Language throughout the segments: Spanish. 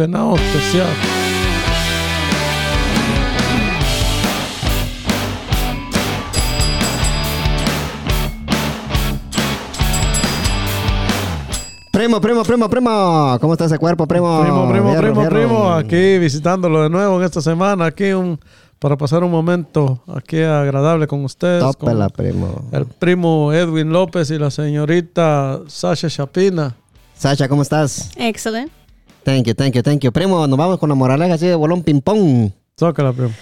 Penado especial. Primo, primo, primo, primo. ¿Cómo está ese cuerpo, primo? Primo, primo, Fierro, primo, fierro. primo. Aquí visitándolo de nuevo en esta semana. Aquí un, para pasar un momento aquí agradable con ustedes. con Tópela, primo. el primo Edwin López y la señorita Sasha Chapina. Sasha, ¿cómo estás? Excellent. Thank you, thank you, thank you. Primo, nos vamos con la moraleja así de bolón ping-pong. Zócala, primo.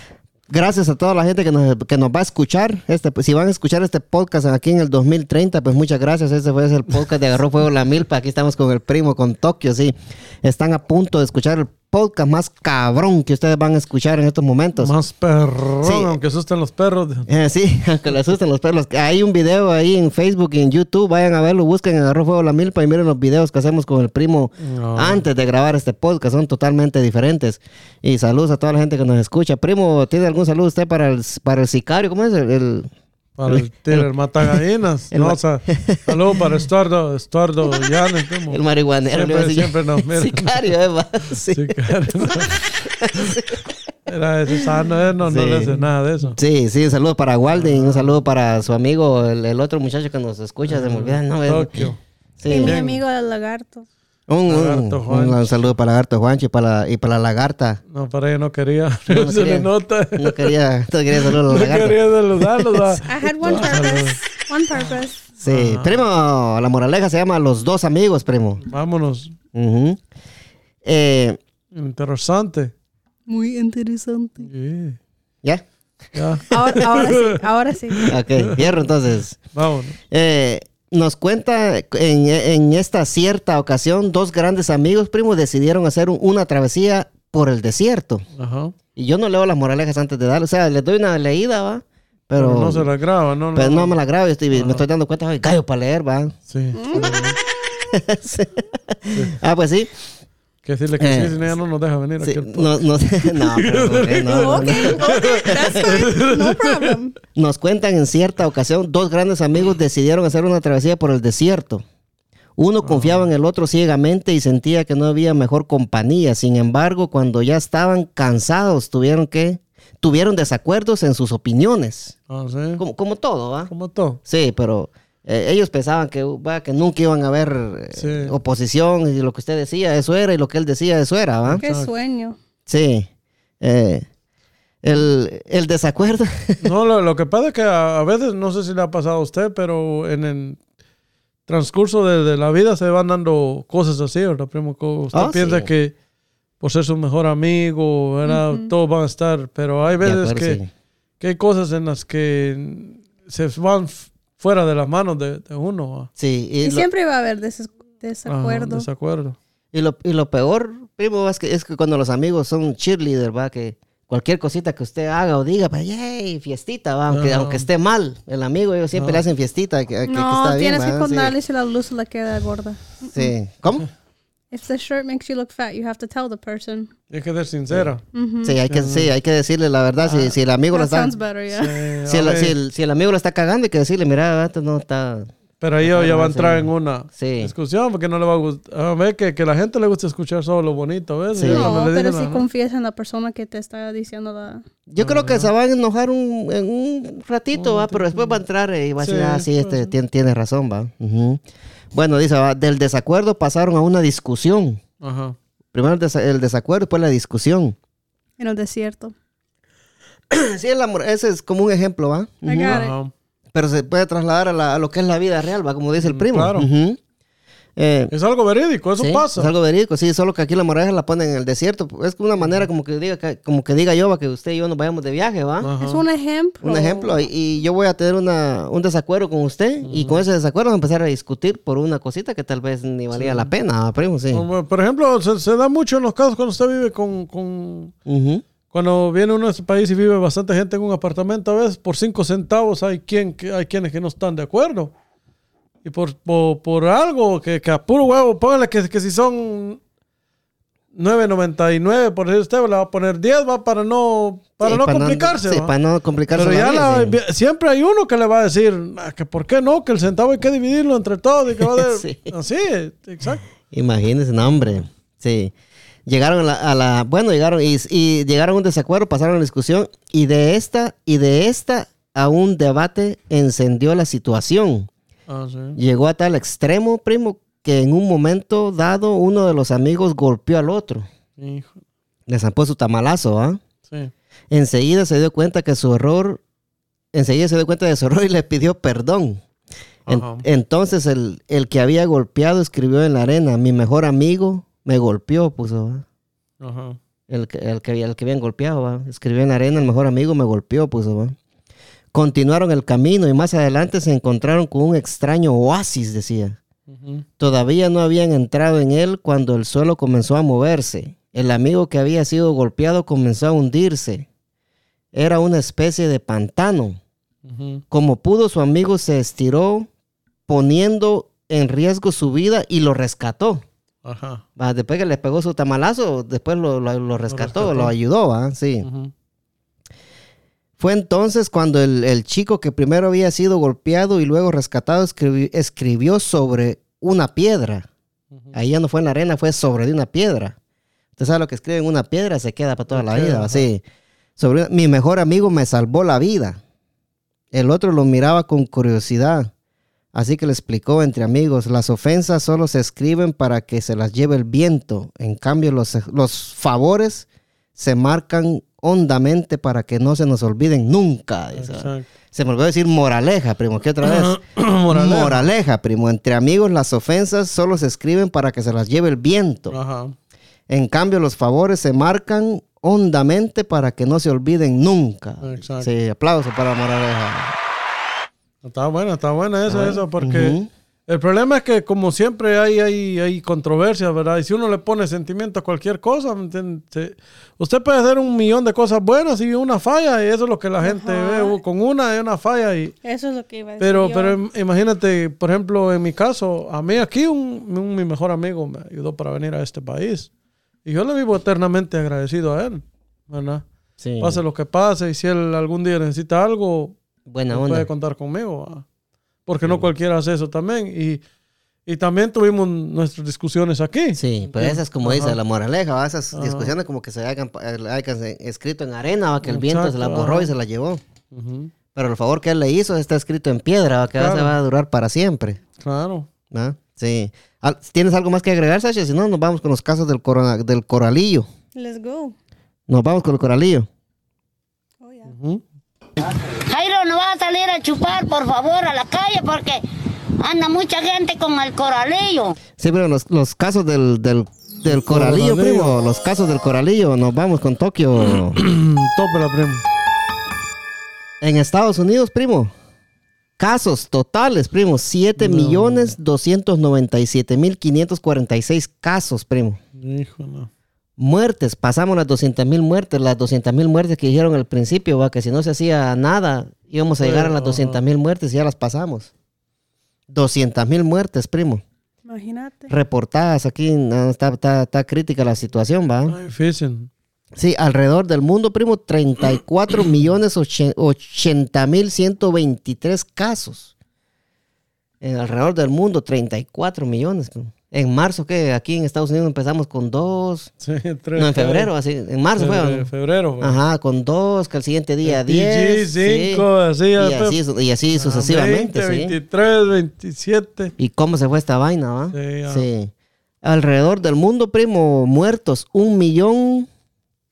Gracias a toda la gente que nos, que nos va a escuchar. Este, si van a escuchar este podcast aquí en el 2030, pues muchas gracias. Este fue el podcast de Agarró Fuego la Milpa. Aquí estamos con el primo, con Tokio, sí. Están a punto de escuchar el podcast más cabrón que ustedes van a escuchar en estos momentos. Más perrón, Sí. aunque asusten los perros. Eh, sí, aunque le asusten los perros. Hay un video ahí en Facebook y en YouTube. Vayan a verlo, busquen Agarró Fuego la Milpa y miren los videos que hacemos con el primo No. antes de grabar este podcast. Son totalmente diferentes. Y saludos a toda la gente que nos escucha. Primo, ¿tiene algún saludo usted para el, para el sicario? ¿Cómo es? El, el- Para el, tiro, el matagallinas. El no, o sea, saludos para Estuardo, Estuardo Llanes, primo. el marihuanero. Siempre, siempre nos mira. Sicario, Eva. Sí. Sí, claro. Era ese sano, eh, no, no Sí. le hace nada de eso. Sí, sí, un saludo para Walden, un saludo para su amigo, el, el otro muchacho que nos escucha, se me olvida, no, Tokio. Sí. Y mi amigo el lagarto. Un, un- Lagarto un- Juancho. un saludo para Lagarto Juancho y para, la- y para la lagarta. No, para ella no quería. No, no Se quería. le nota. No quería, no quería saludar a la No quería saludarlos. va. I had one purpose. One purpose. Sí, primo, la moraleja se llama Los dos amigos, primo. Vámonos. Eh, Interesante. Muy interesante. Sí. ¿Ya? Ya, Ahora, ahora sí, ahora sí. Ok, hierro entonces. vámonos. Eh, nos cuenta en, en esta cierta ocasión, dos grandes amigos, primo, decidieron hacer un- una travesía por el desierto. Ajá. Y yo no leo las moralejas antes de darle, o sea, les doy una leída, va. Pero, Pero no se la graba, no. pero no, no me la grabo, yo estoy- me estoy dando cuenta, ay, gallo para leer, va. Sí. Sí. Ah, pues sí. Que decirle que Eh, sí, si no, nos deja venir Sí, aquí. al no, no, no, pero, ok, no, no, no. Okay, okay, that's fine. No problem. Nos cuentan en cierta ocasión, dos grandes amigos decidieron hacer una travesía por el desierto. Uno confiaba en el otro ciegamente y sentía que no había mejor compañía. Sin embargo, cuando ya estaban cansados, tuvieron que tuvieron desacuerdos en sus opiniones. Ah, sí. Como, como todo, ¿va? Como todo. Sí, pero eh, ellos pensaban que, va, que nunca iban a haber eh, Sí. oposición y lo que usted decía, eso era, y lo que él decía, eso era, ¿va? Qué sueño. Sí. Eh, el, el desacuerdo. No, lo, lo que pasa es que a, a veces, no sé si le ha pasado a usted, pero en el transcurso de, de la vida se van dando cosas así, ¿verdad, primo? Usted Ah, piensa sí. que por ser su mejor amigo, ¿verdad? Todos van a estar, pero hay veces acuerdo, que, sí. que hay cosas en las que se van fuera de las manos de, de uno. ¿va? Sí, y Y lo- siempre va a haber des- Ajá, desacuerdo. desacuerdo. Y lo, y lo peor, primo, es que, es que cuando los amigos son cheerleader, va, que cualquier cosita que usted haga o diga, pues, yay, fiestita, va, aunque, aunque esté mal, el amigo, ellos siempre le hacen fiestita, que, que- que no, está bien, tienes que contarle si la luz le queda gorda. sí. Sí. ¿Cómo? If the shirt makes you look fat, you have to tell the person. Tienes que ser sincera. Sí, hay que, sí, hay que decirle la verdad, si, si el amigo lo está... better, yeah. Sí, Si el, si, el, si el amigo lo está cagando, hay que decirle, mira, esto no está... pero ahí ya va a entrar en una Sí. discusión porque no le va a gustar. A ver, que, que la gente le gusta escuchar solo lo bonito, ¿ves? Sí. No, le pero si "Ah, confías en la persona que te está diciendo la... Yo creo que se van a enojar un, en un ratito, va, pero después va a entrar y va a decir, ah, sí, este tiene, tiene razón, va. Ujú. Bueno, dice, va, del desacuerdo pasaron a una discusión. Ajá. Primero el, desa- el desacuerdo, después la discusión. En el desierto. Sí, el amor, ese es como un ejemplo, ¿va? It. Ajá. Pero se puede trasladar a, la- a lo que es la vida real, ¿va? Como dice el primo. Claro. Ujú. Eh, Es algo verídico, eso sí, pasa. Es algo verídico, sí, solo que aquí la moraleja la ponen en el desierto. Es una manera como que diga, que- como que diga yo, va, que usted y yo nos vayamos de viaje, ¿va? Ajá. Es un ejemplo. Un ejemplo, y, y yo voy a tener una, un desacuerdo con usted, y con ese desacuerdo vamos a empezar a discutir por una cosita que tal vez ni valía la pena, ¿va, primo, sí. Como, Por ejemplo, se, se da mucho en los casos cuando usted vive con. Cuando viene uno a este país y vive bastante gente en un apartamento, a veces por cinco centavos hay, quien, hay quienes que no están de acuerdo. Y por, por, por algo que, que a puro huevo, póngale que, que si son 9.99, por decir usted, le va a poner 10, va para no, para Sí, no complicarse. sí, ¿va? para no complicarse Pero la ya vida, sí. siempre hay uno que le va a decir "Ah, que por qué no, que el centavo hay que dividirlo entre todos y que va a Sí. Así, exacto. Imagínese, no, hombre. Sí. Llegaron a la, a la- bueno, llegaron y, y llegaron a un desacuerdo, pasaron la discusión y de esta y de esta a un debate encendió la situación. Ah, sí. Llegó a tal extremo, primo, que en un momento dado uno de los amigos golpeó al otro. Hijo. Le zampó su tamalazo, ¿ah? Sí. Enseguida se dio cuenta que su error, enseguida se dio cuenta de su error y le pidió perdón. En- entonces el, el que había golpeado escribió en la arena, mi mejor amigo me golpeó, puso. ¿va? Ajá. El, que- el, que, el que habían golpeado, ¿va? escribió en la arena, el mejor amigo me golpeó, puso. ¿va? Continuaron el camino y más adelante se encontraron con un extraño oasis, decía. Todavía no habían entrado en él cuando el suelo comenzó a moverse. El amigo que había sido golpeado comenzó a hundirse. Era una especie de pantano. Como pudo, su amigo se estiró poniendo en riesgo su vida y lo rescató. Ajá. Después que le pegó su tamalazo, después lo, lo- lo rescató, lo, rescató. ayudó. Sí. Fue entonces cuando el, el chico que primero había sido golpeado y luego rescatado escribi- escribió sobre una piedra. Ahí ya no fue en la arena, fue sobre de una piedra. Usted sabe lo que escribe en una piedra, se queda para toda la vida. Así. Sobre una- mi mejor amigo me salvó la vida. El otro lo miraba con curiosidad. Así que le explicó entre amigos, las ofensas solo se escriben para que se las lleve el viento. En cambio, los, los favores se marcan hondamente para que no se nos olviden nunca. Se me olvidó decir moraleja, primo, ¿qué otra vez? Moraleja. Moraleja, primo. Entre amigos las ofensas solo se escriben para que se las lleve el viento. Ajá. En cambio, los favores se marcan hondamente para que no se olviden nunca. Exacto. Sí, aplauso para Moraleja. Está buena, está buena esa, esa, porque. El problema es que como siempre hay, hay, hay controversias, ¿verdad? Y si uno le pone sentimiento a cualquier cosa, usted puede hacer un millón de cosas buenas y una falla, y eso es lo que la gente Ajá. ve. Con una hay una falla y... Eso es lo que iba a decir. Pero, yo. pero im- imagínate, por ejemplo, en mi caso, a mí aquí un, un- mi mejor amigo me ayudó para venir a este país. Y yo le vivo eternamente agradecido a él, ¿verdad? Sí. Pase lo que pase y si él algún día necesita algo, Buena puede contar conmigo. ¿va? Porque no cualquiera hace eso también. Y, y también tuvimos nuestras discusiones aquí. Sí, pero esa es como Ajá. dice la moraleja, ¿va? esas Ajá. discusiones como que se hayan, eh, hayan escrito en arena, ¿va? que el viento se la borró ajá. y se la llevó. Pero el favor que él le hizo está escrito en piedra, ¿va? que Claro. se va a durar para siempre. Claro. ¿va? Sí. ¿Tienes algo más que agregar, Sasha? Si no, nos vamos con los casos del, corona- del coralillo. Let's go. Nos vamos con el coralillo. Oh, yeah. Ujú. Jairo, no vas a salir a chupar, por favor, a la calle porque anda mucha gente con el coralillo. Sí, pero los, los casos del, del, del coralillo, coralillo. primo, los casos del coralillo, nos vamos con Tokio. Tope la prima. en Estados Unidos, primo. Casos totales, primo. 7 millones 297 mil 546 casos, primo. Hijo, no. Muertes, pasamos las 200 mil muertes, las 200 mil muertes que dijeron al principio, va, que si no se hacía nada, íbamos a llegar a las Ajá. 200 mil muertes y ya las pasamos. 200 mil muertes, primo. Imagínate. Reportadas aquí, no, está, está, está crítica la situación, va. Está difícil. Sí, alrededor del mundo, primo, 34 millones 80 mil 123 casos. En alrededor del mundo, 34 millones. primo. En marzo, que aquí en Estados Unidos empezamos con dos. Sí, tres, No, en febrero, así. En marzo fue. ¿o no? Febrero, güey. Ajá, con dos, que al siguiente día 10. PG, cinco, así, y, así, y así Ah, sucesivamente. 20, sí. 23, 27. ¿Y cómo se fue esta vaina, va? Sí, ah. Sí. Alrededor del mundo, primo, muertos, un millón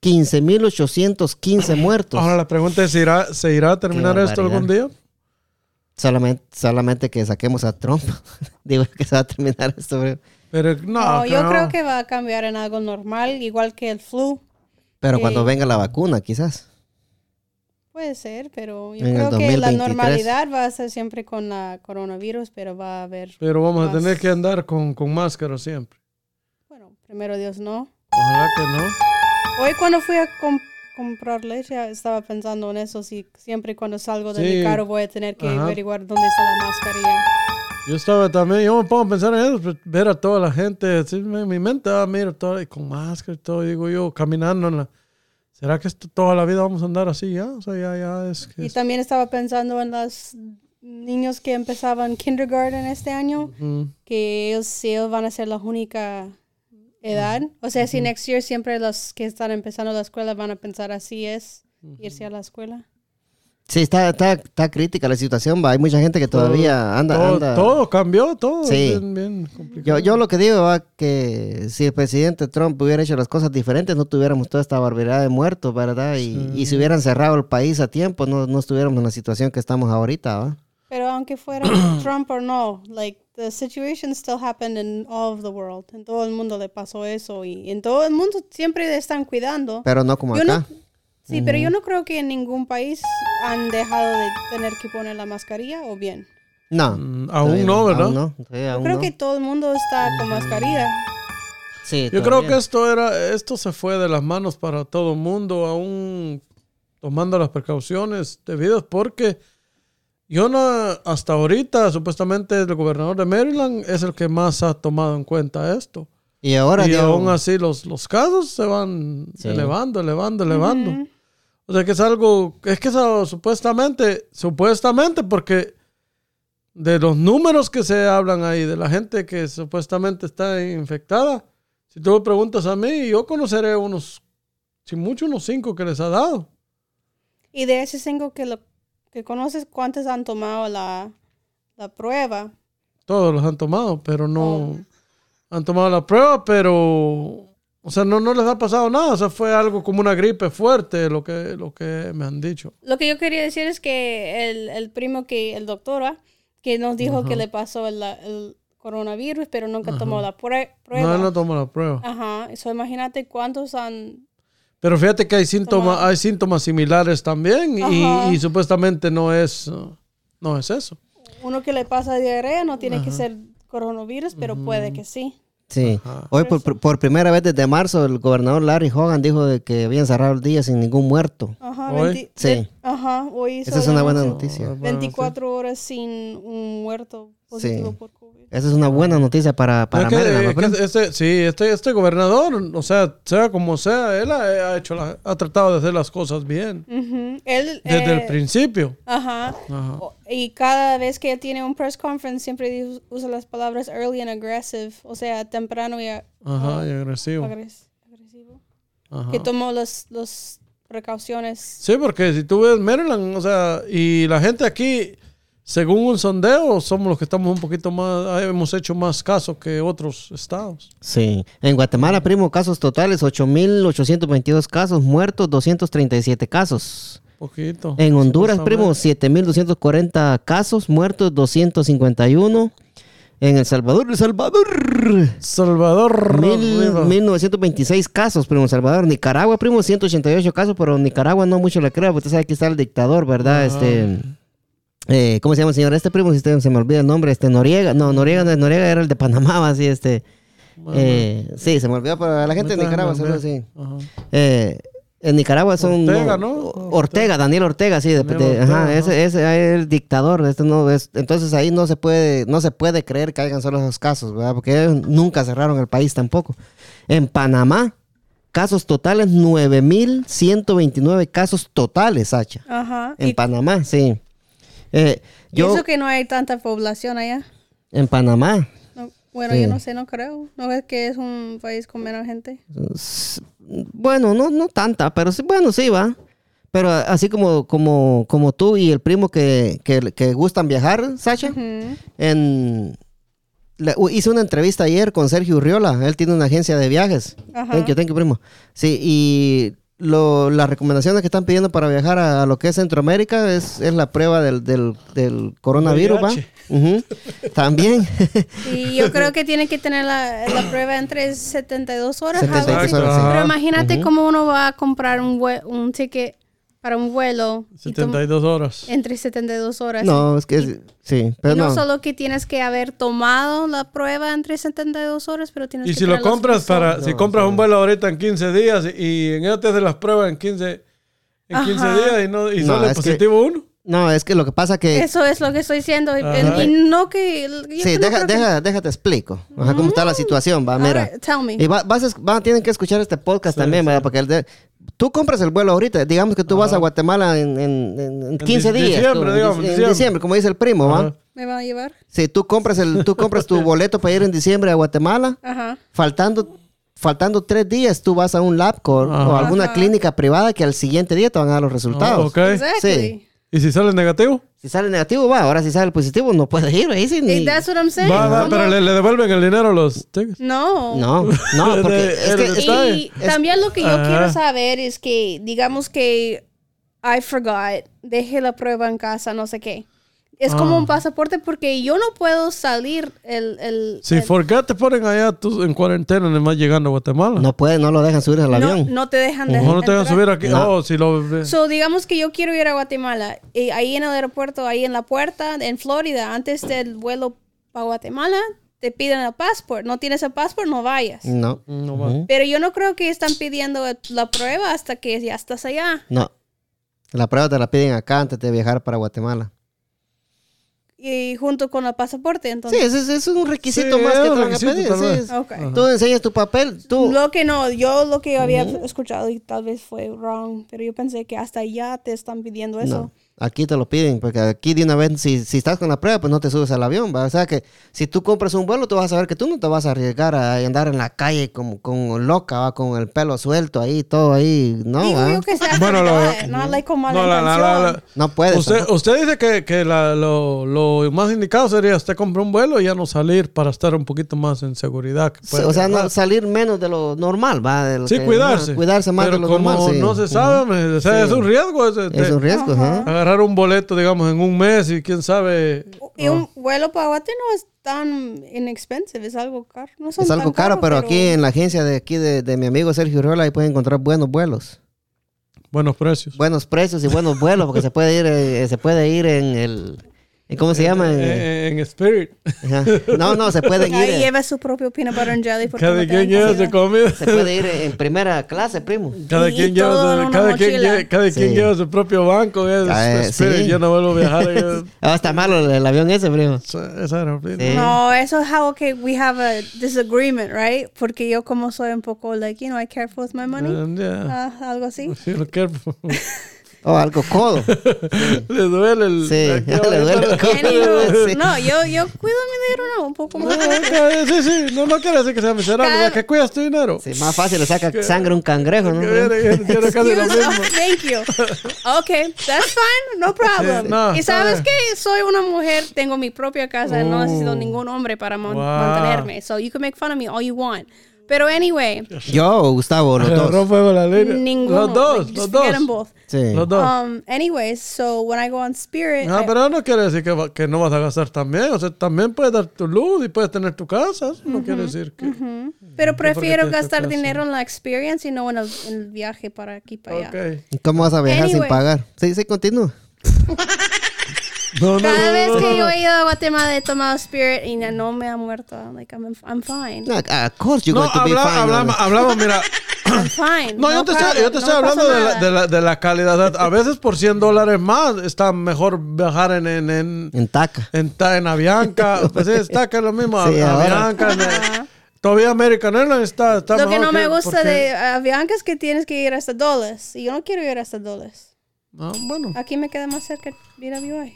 quince mil ochocientos quince muertos. Ahora la pregunta es, ¿se irá, ¿se irá a terminar esto algún día? Solamente, solamente que saquemos a Trump. Digo que se va a terminar esto. Pero no, No, yo no. creo que va a cambiar en algo normal, igual que el flu. Pero Sí. cuando venga la vacuna, quizás. Puede ser, pero yo En creo que la 2023. normalidad va a ser siempre con la coronavirus, pero va a haber, Pero vamos a Más. tener que andar con, con máscara siempre. bueno, primero Dios no. Ojalá que no. Hoy cuando fui a com- comprar leche estaba pensando en eso, si siempre cuando salgo de Sí. mi carro voy a tener que Ajá. averiguar dónde está la mascarilla. Yo estaba también, yo me pongo a pensar en eso, pues, ver a toda la gente, así, en mi mente, ah, mira, todo, y con máscara y todo, digo yo, caminando en la... ¿Será que esto, toda la vida vamos a andar así ya? O sea, ya, ya es que... Y es- también estaba pensando en los niños que empezaban kindergarten este año, Ujú. que ellos, ellos van a ser la única edad. O sea, si next year siempre los que están empezando la escuela van a pensar así es irse a la escuela. Sí, está, está, está crítica la situación, va. Hay mucha gente que todavía anda, todo, anda. todo cambió, todo. Sí. bien, bien complicado. Yo, yo lo que digo va que si el presidente Trump hubiera hecho las cosas diferentes, no tuviéramos toda esta barbaridad de muertos, ¿verdad? Y, y si hubieran cerrado el país a tiempo, no, no estuviéramos en la situación que estamos ahorita, ¿va? Pero aunque fuera Trump o no, like the situation still happened in all of the world. En todo el mundo le pasó eso y en todo el mundo siempre le están cuidando. Pero no como Yo acá. no- sí, pero yo no creo que en ningún país han dejado de tener que poner la mascarilla o bien. No. Mm, aún no, ¿verdad? Aún no. Sí, Yo creo no. que todo el mundo está con mascarilla. Sí, Yo creo que esto era, esto se fue de las manos para todo el mundo, aún tomando las precauciones debidas, porque yo no, hasta ahorita, supuestamente el gobernador de Maryland es el que más ha tomado en cuenta esto. Y ahora y aún así los, los casos se van Sí. elevando, elevando, elevando. O sea que es algo, es que eso supuestamente, supuestamente porque de los números que se hablan ahí, de la gente que supuestamente está infectada, si tú me preguntas a mí, yo conoceré unos, sin mucho, unos cinco que les ha dado. Y de ese cinco que, lo, que conoces, ¿cuántos han tomado la, la prueba? Todos los han tomado, pero no Oh. han tomado la prueba, pero, o sea, no, no les ha pasado nada. O sea, fue algo como una gripe fuerte lo que, lo que me han dicho. Lo que yo quería decir es que el, el primo que, el doctor, que nos dijo que le pasó el, el coronavirus, pero nunca tomó la prue- prueba. No, no tomó la prueba. Ajá, eso imagínate cuántos han... Pero fíjate que hay síntomas, hay síntomas similares también y, supuestamente no es, no es eso. Uno que le pasa diarrea no tiene que ser coronavirus, pero puede que sí. Sí. Hoy por, por primera vez desde marzo el gobernador Larry Hogan dijo de que habían cerrado el día sin ningún muerto. Ajá, Hoy. 20 Sí. ajá, hoy Esa es una buena noticia. Bueno, 24 horas sin un muerto positivo Sí. por COVID. Esa es una buena noticia para, para Es que- Maryland, es que este, sí, este, este gobernador, o sea, sea como sea, él ha, ha hecho la- ha tratado de hacer las cosas bien Ujú. Él, desde eh, el principio. Ajá. Ajá. O- Y cada vez que él tiene un press conference siempre usa las palabras early and aggressive, o sea, temprano y Ajá, y agresivo. agres- agresivo. Ajá. Que tomó las las precauciones. Sí, porque si tú ves Maryland, o sea, y la gente aquí, según un sondeo, somos los que estamos un poquito más, hemos hecho más casos que otros estados. Sí. En Guatemala, primo, casos totales, 8.822 casos, muertos 237 casos. Poquito. En Honduras, primo, supuestamente. 7.240 casos, muertos 251. En El Salvador, El Salvador, Salvador. mil- arriba. 1926 casos, primo, Salvador. Nicaragua, primo, 188 casos, pero Nicaragua no mucho le creo, porque usted sabe que está el dictador, ¿verdad? Este... eh, ¿Cómo se llama el señor? Este primo, si usted se me olvida el nombre, este Noriega. No, Noriega no es Noriega, era el de Panamá, así, este. eh, sí, se me olvidó, pero a la gente de Nicaragua, así. Ajá. Eh, en Nicaragua son Ortega, ¿no? Ortega, Daniel Ortega, sí, de- Daniel de- Ortega, ajá, ese, ese es el dictador, este no es, entonces ahí no se puede, no se puede creer que hayan solo esos casos, ¿verdad? Porque ellos nunca cerraron el país tampoco. En Panamá, casos totales, 9.129 casos totales, Sacha. Ajá. En Panamá, sí. Eh, y eso que no hay tanta población allá. en Panamá, No, bueno, Sí. yo no sé, no creo. ¿No ves que es un país con menos gente? bueno, no, no tanta, pero sí, bueno, sí va. Pero así como, como, como tú y el primo que, que, que gustan viajar, en, le- u- hice una entrevista ayer con Sergio Urriola. Él tiene una agencia de viajes. Ajá. Thank you, thank you, primo. Sí, y lo, las recomendaciones que están pidiendo para viajar a, a lo que es Centroamérica es, es la prueba del, del, del coronavirus, ¿va? También. Y yo creo que tiene que tener la, la prueba entre 72 horas. algo 72 así. horas, sí. Pero imagínate cómo uno va a comprar un, un ticket para un vuelo y tom- 72 horas. entre 72 horas. no, es que es- sí, Y pero no, no. solo que tienes que haber tomado la prueba entre 72 horas, pero tienes Y que si lo compras para, resultados. si compras un vuelo ahorita en 15 días y en te hacen las pruebas en 15, en 15 Ajá. días y, no, y No, sale es que- positivo uno. No, es que lo que pasa que... Eso es lo que estoy diciendo. Y, Ajá. y no que... sí, no deja, que- deja, déjate explico. Ajá, cómo está la situación, va, mira. tell me. Y va- vas a, es- van- tienen que escuchar este podcast Sí, también, sí. ¿verdad? Porque el de- tú compras el vuelo ahorita. Digamos que tú vas a Guatemala en, en- en- en 15 di- días. diciembre, tú, en digamos, en diciembre. diciembre, como dice el primo, ¿va? ¿Me van a llevar? Si tú compras, el, tú compras tu boleto para ir en diciembre a Guatemala, Ajá. faltando faltando tres días tú vas a un LabCorp o alguna Ajá. clínica privada que al siguiente día te van a dar los resultados. Oh. Exactly. Sí. ¿Y si sale negativo? Si sale negativo, va. Ahora si sale positivo, no puedes ir. Ahí sí, ni- And that's what I'm saying. Va, va, ¿Cómo? pero le, le devuelven el dinero a los tickets. No. No, no, porque es que Y también lo que yo Ajá. quiero saber es que, digamos que I forgot, dejé la prueba en casa, no sé qué. Es como Ah. un pasaporte porque yo no puedo salir el... el Si el- forget te ponen allá tú en cuarentena, nomás llegando a Guatemala. no puede, no lo dejan subir al no, avión. no te dejan de no te a entrar. subir aquí. No. Oh, si lo... So, digamos que yo quiero ir a Guatemala. Y ahí en el aeropuerto, ahí en la puerta, en Florida, antes del vuelo para Guatemala, te piden el pasaporte. No tienes el pasaporte, no vayas. No, No va. Pero yo no creo que están pidiendo la prueba hasta que ya estás allá. no. La prueba te la piden acá antes de viajar para Guatemala. Y junto con el pasaporte, entonces. Sí, ese es, es un requisito Sí, más que te un van a requisito, pedir. sí. Tú enseñas tu papel, tú. Lo que no, yo lo que había escuchado y tal vez fue wrong, pero yo pensé que hasta allá te están pidiendo eso. No, aquí te lo piden, porque aquí de una vez, si, si estás con la prueba, pues no te subes al avión. ¿va? O sea que si tú compras un vuelo, tú vas a saber que tú no te vas a arriesgar a andar en la calle como, con loca, ¿va? con el pelo suelto ahí, todo ahí. No, Digo que sea Bueno, no like con mala No, la- la- intención. la- la- no puedes. Usted, tampoco. usted dice que, que la- lo, lo más indicado sería usted comprar un vuelo y ya no salir para estar un poquito más en seguridad. que puede o sea, no salir menos de lo normal, ¿va? De lo Sí, que- cuidarse. cuidarse más Pero de lo como normal, sí. no se sabe, me- o sea, es un riesgo. ese- Es un riesgo, ajá. Agarrar un boleto, digamos, en un mes y quién sabe. Y un vuelo para Guate no es tan inexpensive, es algo caro. No son Es algo tan caro, pero aquí en la agencia de aquí de, de mi amigo Sergio Riola ahí pueden encontrar buenos vuelos. Buenos precios. buenos precios y buenos vuelos porque se puede ir eh, se puede ir en el ¿en ¿cómo se llama? En- Eh, en Spirit. ajá. no no se pueden ir Ahí lleva su propio peanut butter and jelly. Cada no quien lleva su comida. se puede ir en primera clase primo Cada quien, lleva su, cada, quien, mochila. lle- cada quien Sí. lleva su propio banco. Es, Ah, eh, Spirit, sí. yo no vuelvo a viajar. ah, está malo el, avión ese primo. Sí. No, eso es how que we have a disagreement, right? Porque yo como soy un poco like, you know, I care with my money. And, yeah. Ah, algo así. Sí, lo careful. Oh algo codo Le duele el. Sí, le duele el codo. Sí. no, yo, yo cuido mi dinero, no, un poco más. Ok, Sí, sí, no, no quiere decir que sea miserable, Cada- que cuidas tu dinero. Sí, más fácil le saca sangre un cangrejo ¿no? Viene casi lo mismo. oh, thank you. Okay, that's fine, no problem. Sí, no, y sabes que soy una mujer, tengo mi propia casa, no necesito Oh. ningún hombre para Wow. mantenerme. So you can make fun of me all you want. Pero anyway, yo o Gustavo los dos fuego la línea. ninguno. Los dos, Like, los dos. both. sí Los dos. Um, anyways, so when I go on Spirit, Ah, I- pero no quiere decir que, que no vas a gastar también. O sea, también puedes dar tu luz y puedes tener tu casa. Eso no quiere decir que. pero porque prefiero tienes tu gastar dinero en la experiencia y no en el, en el viaje para aquí para allá. Ok. ¿Y ¿cómo vas a viajar sin Anyway. pagar? sí sí continúa No, no, Cada no, vez no, que no. yo he ido a Guatemala he tomado Spirit y no- no me ha muerto. Like, I'm, I'm fine. no, of course you're No, going to be habla- fine hablamos, hablamos, mira. I'm fine. No, yo te estoy, yo te no estoy hablando de la, de, la, de la calidad. A veces por 100 dólares más está mejor viajar en, en, en, en taca en, en Avianca. Pues sí, está que es lo mismo. Sí. Avianca. en- todavía American Airlines está, está Lo que no me gusta porque- de Avianca es que tienes que ir hasta Dulles. Y yo no quiero ir hasta Dulles. Ah, bueno. Aquí me queda más cerca ir a BYU.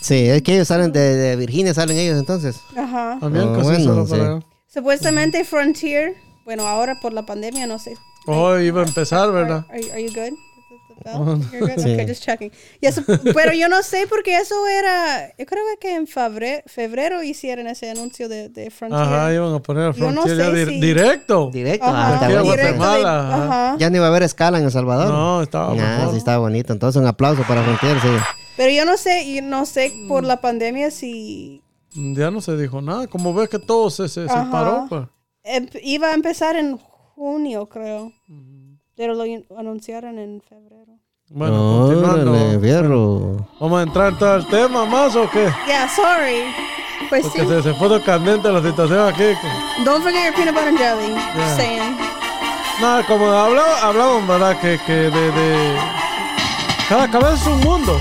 Sí es que ellos salen de, de Virginia salen ellos entonces Ajá. Avianca Ah, sí, bueno, solo sí. para. Supuestamente Frontier, bueno, ahora por la pandemia no sé. Oh, iba a empezar, ¿verdad? Are, are you good? You're good? Sí. Okay, just checking. Pero yo no sé porque eso era, yo creo que en febrero, febrero hicieron ese anuncio de, de Frontier. Ajá, iban a poner no Frontier sé dir- si- directo. directo Ajá, ah, a directo de- Guatemala, ajá. ajá. ya no iba a haber escala en El Salvador No, estaba Ah, mejor. sí estaba bonito entonces un aplauso para Frontier sí Pero yo no sé, yo no sé por la pandemia si Ya no se dijo nada. Como ves que todo se, se, se Ajá. paró, pues. em- iba a empezar en junio, creo. Pero lo in- anunciaron en febrero. Bueno, continuando. Órale, fierro. ¿Vamos a entrar en todo el tema más o qué? Yeah, sorry. Pues Porque sí. se, se puso candente la situación aquí. que- Don't forget your peanut butter and jelly. Yeah. Just saying. Nada, como hablamos, hablamos ¿verdad? Que, que de, de... Cada cabeza es un mundo.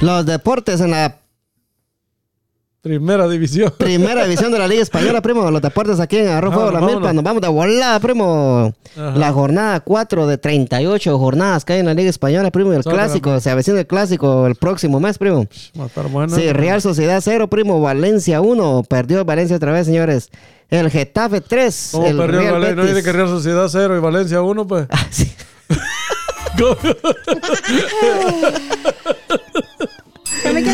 Los deportes en la Primera división. Primera división de la Liga Española, primo. Los deportes aquí en Arroz Fuego, la Vámonos, milpa. Nos vamos de volada, primo. Ajá. La jornada 4 de 38 jornadas que hay en la Liga Española, primo. Y el clásico, se avecina el clásico el próximo mes, primo. Va a estar bueno. Sí, Real Sociedad 0, primo. Valencia 1. Perdió Valencia otra vez, señores. El Getafe 3. ¿Cómo el perdió Real Valencia? ¿No dice que Real Sociedad 0 y Valencia 1, pues? Ah, sí. Man a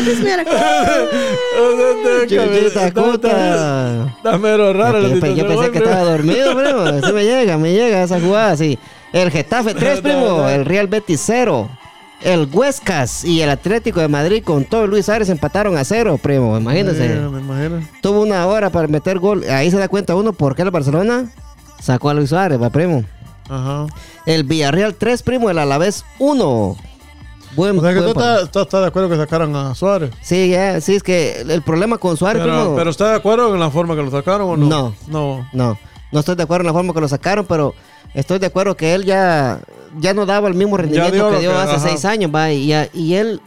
Chuchita cuta. Está mero raro Yo, pe- yo pensé que estaba dormido, primo. Así me llega, me llega esa jugada, sí. El Getafe 3, primo. El Real Betis 0. El Huescas y el Atlético de Madrid con todo Luis Ares empataron a cero, primo. Imagínense. Me imagino. Tuvo una hora para meter gol. Ahí se da cuenta uno por qué el Barcelona sacó a Luis Suárez, va, primo. Ajá. El Villarreal 3, primo. El Alavés 1. Buen, O sea que buen tú estás, estás- estás de acuerdo que sacaran a Suárez. Sí, ya, sí, es que el problema con Suárez, Pero, primo. pero ¿estás de acuerdo en la forma que lo sacaron o no? No. No. No, no estoy de acuerdo en la forma que lo sacaron, pero estoy de acuerdo que él ya, ya no daba el mismo rendimiento que dio que- hace ajá. seis años, va, y, y él,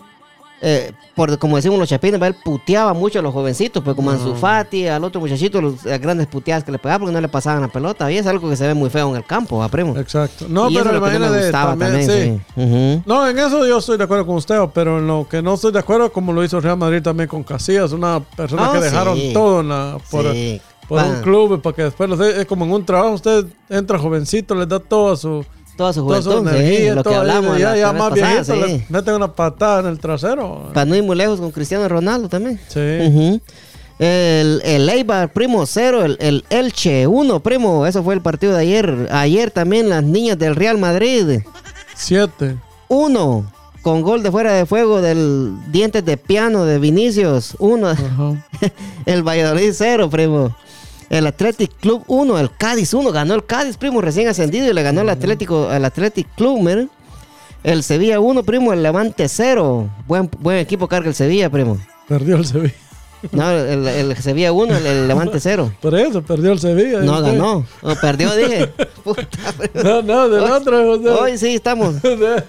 eh, por, como decimos los chapines, él puteaba mucho a los jovencitos, pues como a Ansu Fati, al otro muchachito, los las grandes puteadas que le pegaban porque no le pasaban la pelota, y es algo que se ve muy feo en el campo, va, primo. Exacto. No, y eso pero es lo que no me imagínate, gustaba también, también, sí. sí. Ujú. No, en eso yo estoy de acuerdo con usted, pero en lo que no estoy de acuerdo, como lo hizo Real Madrid también con Casillas, una persona Ah, que dejaron sí. todo en la, por, Sí. por Va. un club, para que después, es como en un trabajo, usted entra jovencito, le da toda su, Toda su toda su juventud, sí, energía, lo que hablamos ya, ya más pasada, viejito, sí. le meten una patada en el trasero. Para no ir muy lejos con Cristiano Ronaldo también. Sí. El, el Eibar, primo, cero. El, el Elche, uno, primo. Eso fue el partido de ayer. Ayer también las niñas del Real Madrid, Siete. uno. Con gol de fuera de fuego del dientes de piano de Vinicius, uno. Ajá. El Valladolid, cero, primo. El Athletic Club 1, el Cádiz 1, ganó el Cádiz, primo, recién ascendido y le ganó el Atlético, al Athletic Club, miren. El Sevilla 1, primo, el Levante 0. Buen, buen equipo carga el Sevilla, primo. Perdió el Sevilla. No, el, el Sevilla 1, el, el Levante 0. Por eso, perdió el Sevilla. No, ganó. No, perdió, dije. Puta, No, no, del otro. José. Hoy sí estamos. De-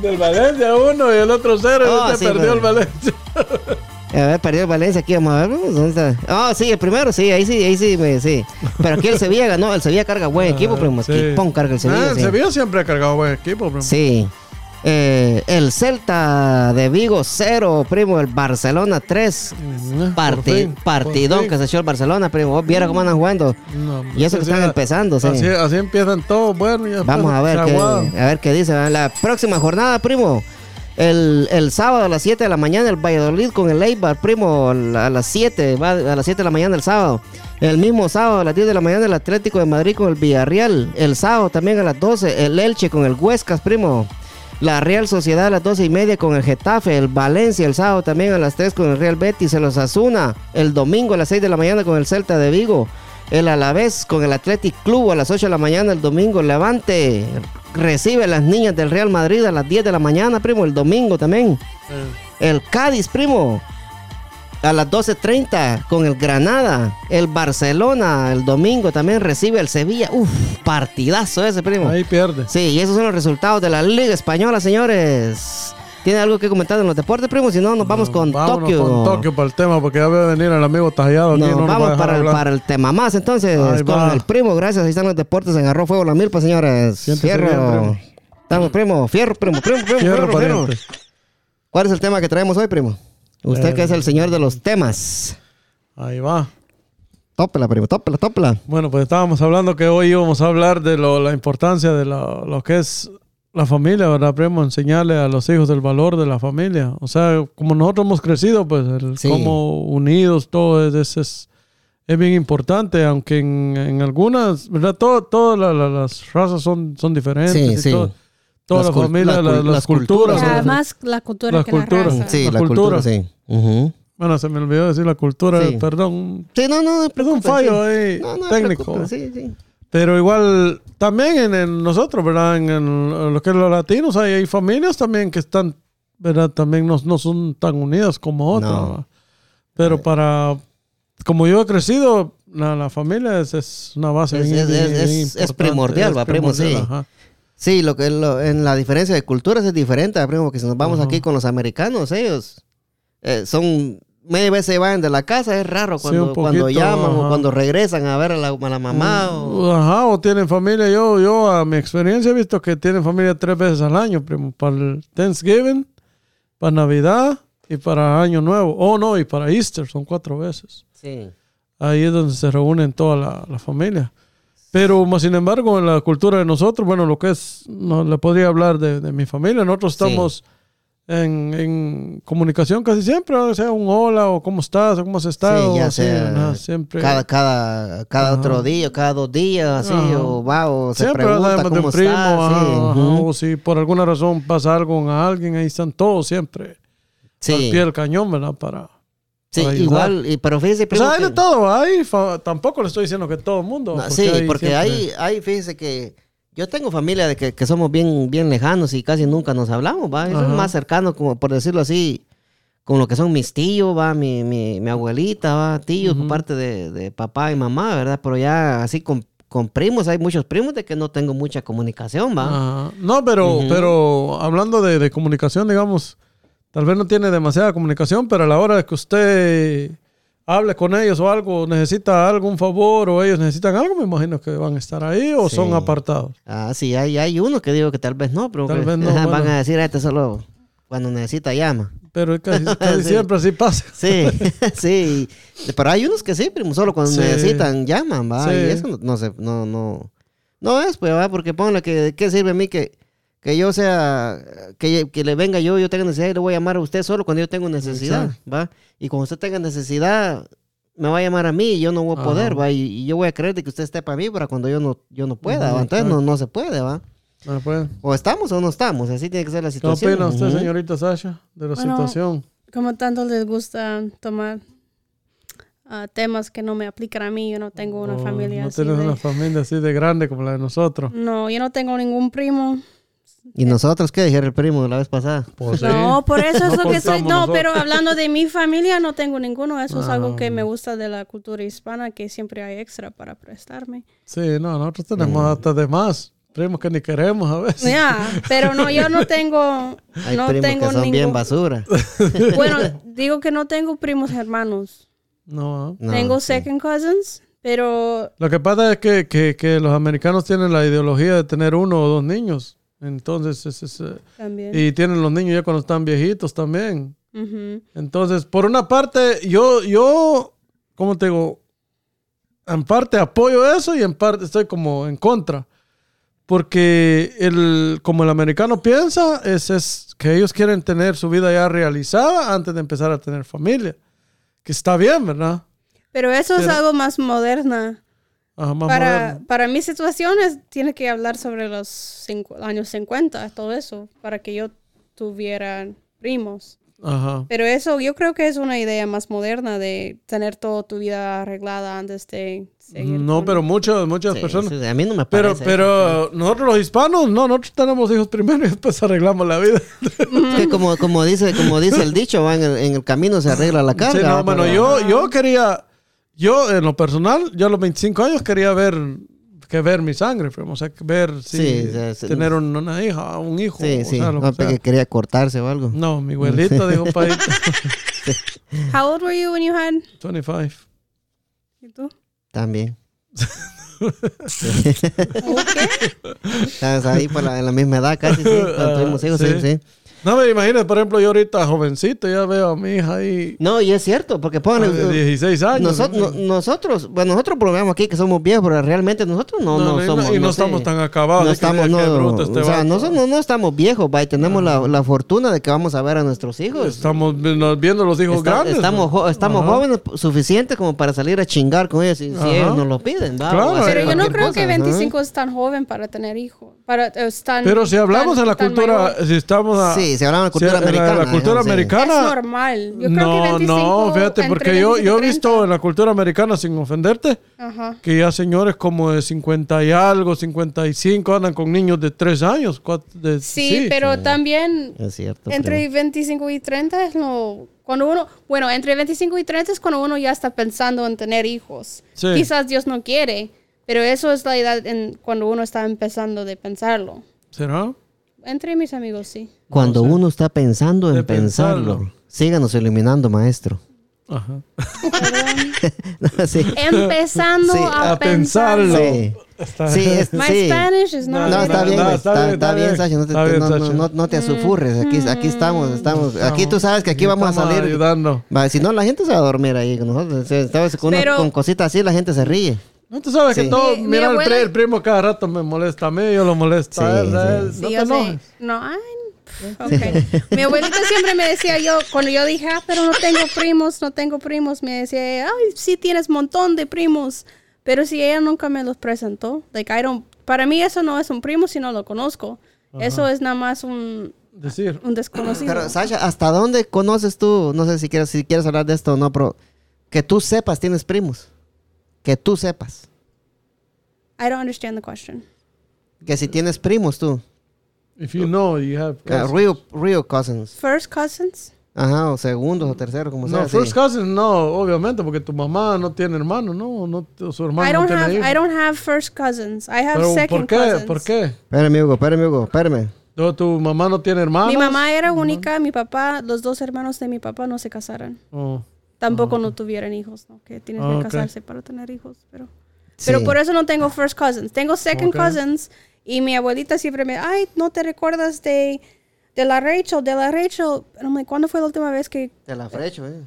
del Valencia uno y el otro cero. y Ah, usted sí, perdió pero- el Valencia. A ver, perdió el Valencia aquí, vamos a ver. ¿dónde está? Ah, sí, el primero, sí, ahí sí, ahí sí, me- sí. Pero aquí el Sevilla ganó, el Sevilla carga buen equipo, primo. Sí. Equipón carga el Sevilla. Ah, el sí. Sevilla siempre ha cargado buen equipo, primo. Sí. Eh, el Celta de Vigo 0, primo. El Barcelona 3. Mm, Parti- fin, partidón que se echó el Barcelona, primo. Vos viera cómo andan jugando. No, Y eso que están empezando, sí. Así, así empiezan todos, bueno. y Vamos a ver, qué, a ver qué dice. La próxima jornada, primo. El, el sábado a las 7 de la mañana, el Valladolid con el Eibar, primo, a las 7, va a las 7 de la mañana el sábado. El mismo sábado a las 10 de la mañana, el Atlético de Madrid con el Villarreal. El sábado también a las 12, el Elche con el Huescas, primo. La Real Sociedad a las 12 y media con el Getafe. El Valencia el sábado también a las 3 con el Real Betis. El Osasuna el domingo a las 6 de la mañana con el Celta de Vigo. El Alavés con el Athletic Club a las 8 de la mañana el domingo. Levante recibe a las niñas del Real Madrid a las 10 de la mañana, primo, el domingo también. Eh, El Cádiz, primo, a las 12.30 con el Granada. El Barcelona el domingo también recibe al Sevilla. Uf, partidazo ese, primo. ahí pierde. Sí, y esos son los resultados de la Liga Española, señores. ¿Tiene algo que comentar en los deportes, primo? Si no, nos vamos con Vámonos Tokio. con Tokio para el tema, porque ya veo venir el amigo tallado no vamos para el, para el tema más, entonces, Ahí con va. el primo. Gracias, ahí están los deportes en Arroz Fuego La Milpa, señores. Siéntese Fierro. bien, primo. Estamos, primo. Fierro, primo, primo, primo. Fierro, pariente. ¿Cuál es el tema que traemos hoy, primo? Usted Eh, que es el señor de los temas. Ahí va. Tópela, primo, tópela, tópela. Bueno, pues estábamos hablando que hoy íbamos a hablar de lo- la importancia de lo, lo que es la familia, ¿verdad, primo? Enseñarle a los hijos el valor de la familia. O sea, como nosotros hemos crecido, pues, el Sí. como unidos, todo es, es, es, es bien importante, aunque en, en algunas, ¿verdad? Todo- Todas la- la- las razas son, son diferentes. Sí, y sí. todo- todas Las las familias, las la- las, las culturas. culturas, Además, la cultura La que cultura. la raza. Sí, La la, cultura. cultura. sí. Bueno, se me olvidó decir la cultura, Sí. perdón. Sí, no, no, no Es un fallo sí. ahí No, no, técnico. Sí, sí. Pero igual, también en, el- nosotros, ¿verdad? En, el- lo que es los latinos, hay, hay familias también que están, ¿verdad? También no, no son tan unidas como otras. No. Pero para, como yo he crecido, la, la familia es, es una base Es- bien- es- bien- es- es primordial, va, primo, sí. ajá. Sí, lo que lo- en la diferencia de culturas es diferente, primo, porque si nos vamos Ajá. aquí con los americanos, ellos eh, son media vez se vayan de la casa, es raro Sí, cuando, llaman ajá. o cuando regresan a ver a la, a la mamá. o- Ajá, o tienen familia. Yo, yo, a mi experiencia, he visto que tienen familia tres veces al año, primo. Para el Thanksgiving, para Navidad y para Año Nuevo. Oh, no, y para Easter, son cuatro veces. Sí. Ahí es donde se reúnen toda la, la familia. Pero, más sin embargo, en la cultura de nosotros, bueno, lo que es, no le podría hablar de, de mi familia. Nosotros Sí. En, en comunicación casi siempre, o sea, un hola o cómo estás o cómo has estado. Sí, ya así, sea ajá, siempre. cada, cada, cada Ajá. otro día, cada dos días, así, Ajá. o va, o se Siempre pregunta sabemos de cómo un primo, está. sí, ajá, ajá, ujú. o si por alguna razón pasa algo con alguien, ahí están todos siempre Sí, al pie del cañón, ¿verdad? Para, sí, ayudar. igual, y- pero fíjese, O primo, sea, hay de todo, hay, fa- tampoco le estoy diciendo que todo el mundo. No, sí, porque siempre- hay, hay, fíjese que yo tengo familia de que, que somos bien, bien lejanos y casi nunca nos hablamos, va. Eso es Ajá. más cercano, como por decirlo así, con lo que son mis tíos, va, mi, mi, mi abuelita, va, tíos por parte de, de papá y mamá, ¿verdad? Pero ya así con, con primos, hay muchos primos de que no tengo mucha comunicación, va. Ajá. No, pero, pero hablando de, de comunicación, digamos, tal vez no tiene demasiada comunicación, pero a la hora de que usted hable con ellos o algo, necesita algún favor o ellos necesitan algo, me imagino que van a estar ahí o Sí. son apartados. Ah, sí, hay, hay uno que digo que tal vez no, pero Tal que vez no, van bueno. a decir, este solo cuando necesita llama. Pero casi, casi Sí. siempre así pasa. Sí, sí. Pero hay unos que sí, primo, solo cuando Sí. necesitan llaman, va. Y eso no, no se, no, no. No es, pues, va, porque ponle que, ¿de qué sirve a mí que, que yo sea, que, que le venga yo, yo tenga necesidad y le voy a llamar a usted solo cuando yo tengo necesidad, va. Y cuando usted tenga necesidad, me va a llamar a mí y yo no voy a poder, Ajá. va. Y, y yo voy a creer de que usted esté para mí para cuando yo no, yo no pueda, Ujú, va. Entonces no, exacto. no se puede, va. Ah, pues. O estamos o no estamos, así tiene que ser la ¿Qué situación. opina usted, señorita Sasha, de la Bueno, situación? Como tanto les gusta tomar ah, temas que no me aplican a mí, yo no tengo una Oh, familia No así. tienes de- una familia así de grande como la de nosotros. No, yo no tengo ningún primo. ¿Y nosotros qué dijeron el primo la vez pasada? Pues sí. No, por eso es No lo que estoy. contamos No, nosotros. pero hablando de mi familia, no tengo ninguno. Eso es algo que Ah. me gusta de la cultura hispana, que siempre hay extra para prestarme. Sí, no, nosotros tenemos Mm. hasta de más. Primos que ni queremos a veces. Ya, pero no, yo no tengo. Hay no primos tengo que son bien ningún. basura. Bueno, digo que no tengo primos hermanos. No, ¿ah? No, tengo sí. second cousins, pero Lo que pasa es que, que- que los americanos tienen la ideología de tener uno o dos niños. Entonces, es- es, eh, y tienen los niños ya cuando están viejitos también. Ujú. Entonces, por una parte, yo, yo, ¿cómo te digo? En parte apoyo eso y en parte estoy como en contra. Porque el, como el americano piensa, es, es que ellos quieren tener su vida ya realizada antes de empezar a tener familia. Que está bien, ¿verdad? Pero eso es Pero- algo más moderna. Ajá, más Para, para mis situaciones, tiene que hablar sobre los cincu- años 50, todo eso, para que yo tuviera primos. Ajá. Pero eso yo creo que es una idea más moderna de tener toda tu vida arreglada antes de seguir. No, con- pero muchas, muchas Sí, personas. sí, a mí no me Pero, parece. pero nosotros los hispanos, no, nosotros tenemos hijos primero y después arreglamos la vida. Es que como, como, dice, como dice el dicho, va, en, el, en el camino se arregla la carga. Sí, no, va, bueno, pero- yo, yo quería, yo en lo personal, yo a los 25 años quería ver, que ver mi sangre, o sea, ver si Sí, tener un- una hija, un hijo. Sí, o sí. sea, lo que No, sea. que quería cortarse o algo. No, mi abuelita dijo país How old were you when you had? 25. ¿Y tú? También. Estás ahí por la, en la misma edad casi, sí. Cuando tuvimos hijos, sí, Sí. No me imagino, por ejemplo, yo ahorita jovencito, ya veo a mi hija ahí No, y es cierto, porque pongan... de 16 años. Nosotros, no- nosotros, bueno, nosotros probamos aquí que somos viejos, pero realmente nosotros no, no, No, y somos. y no, sé. estamos tan acabados. No estamos, no, "Qué bruto este o sea, vato". nosotros no, no estamos viejos, va, y tenemos la, la fortuna de que vamos a ver a nuestros hijos. Estamos viendo los hijos Está- grandes. estamos estamos Ajá. jóvenes suficientes como para salir a chingar con ellos si, si ellos nos lo piden, ¿va? Claro, Pero yo no creo cosa, que ajá. 25 es tan joven para tener hijos. Para, tan- Pero si hablamos tan- en la cultura, mayor. si estamos a, Sí, si hablamos de si cultura la- americana. La, cultura ajá, sí. americana. Es normal. Yo creo no, que 25, no, fíjate, porque yo, 25 y yo he 30. visto en la cultura americana, sin ofenderte, Ajá. que ya señores como de 50 y algo, 55 andan con niños de 3 años. cuat- de- Sí, pero también Es cierto. entre primo. 25 y 30 es lo... Cuando uno... Bueno, entre 25 y 30 es cuando uno ya está pensando en tener hijos. Sí. Quizás Dios no quiere, pero eso es la edad en, cuando uno está empezando de pensarlo. ¿Será? Entre mis amigos, sí. Cuando No uno está pensando en pensarlo, pensarlo. síganos iluminando, maestro. Ajá. sí. Empezando Sí, a, A pensarlo. Sí. Está- Sí, es- My sí. Spanish is not No, está no, bien, no, está bien. Sasha, no te, Está te- bien, no, no, no- no te asufurres, aquí, aquí estamos, estamos, aquí tú sabes que aquí vamos a Estamos salir, ayudando. Va, si no la gente se va a dormir ahí con nosotros, Si estamos con, una- Pero- con cositas así la gente se ríe. No, tú sabes Sí. que todo, Mi- mi mira, el, abuela- el primo cada rato me molesta a mí, yo lo molesto a Sí, él. a él. sí. No Sí, te enojes. No, ay, pff, ok. Mi abuelita siempre me decía yo, cuando yo dije, ah, pero no tengo primos, no tengo primos, me decía, ay, sí tienes montón de primos. Pero si ella nunca me los presentó, like, I don't, para mí eso no es un primo si no lo conozco. Eso es nada más un, Decir. un desconocido. Pero Sasha, ¿hasta dónde conoces tú? No sé si quieres, si quieres hablar de esto o no, pero que tú sepas tienes primos. Que tú sepas. I don't understand the question. Que si tienes primos tú. If you know, you have. Uh, real, real cousins. First cousins? Ajá, o segundos o terceros, como sea. No, sí. first cousin, no, obviamente, porque tu mamá no tiene hermano, no, no su hermano I no don't tiene have hijos. I don't have first cousins. I have Pero, second ¿por qué? cousins. ¿Por qué? Espérame, Hugo, espérame, Hugo, espérame. No, ¿Tu mamá no tiene hermanos? Mi mamá era única, mi papá, los dos hermanos de mi papá no se casaron. Oh. Tampoco no tuvieron hijos, ¿no? Que tienes Ah, que casarse para tener hijos, pero... Sí. Pero por eso no tengo first cousins. Tengo second Ok. cousins y mi abuelita siempre me, ay, ¿no te recuerdas de, de la Rachel? De la Rachel. Pero like, ¿cuándo fue la última vez que, Te la frecho, eh.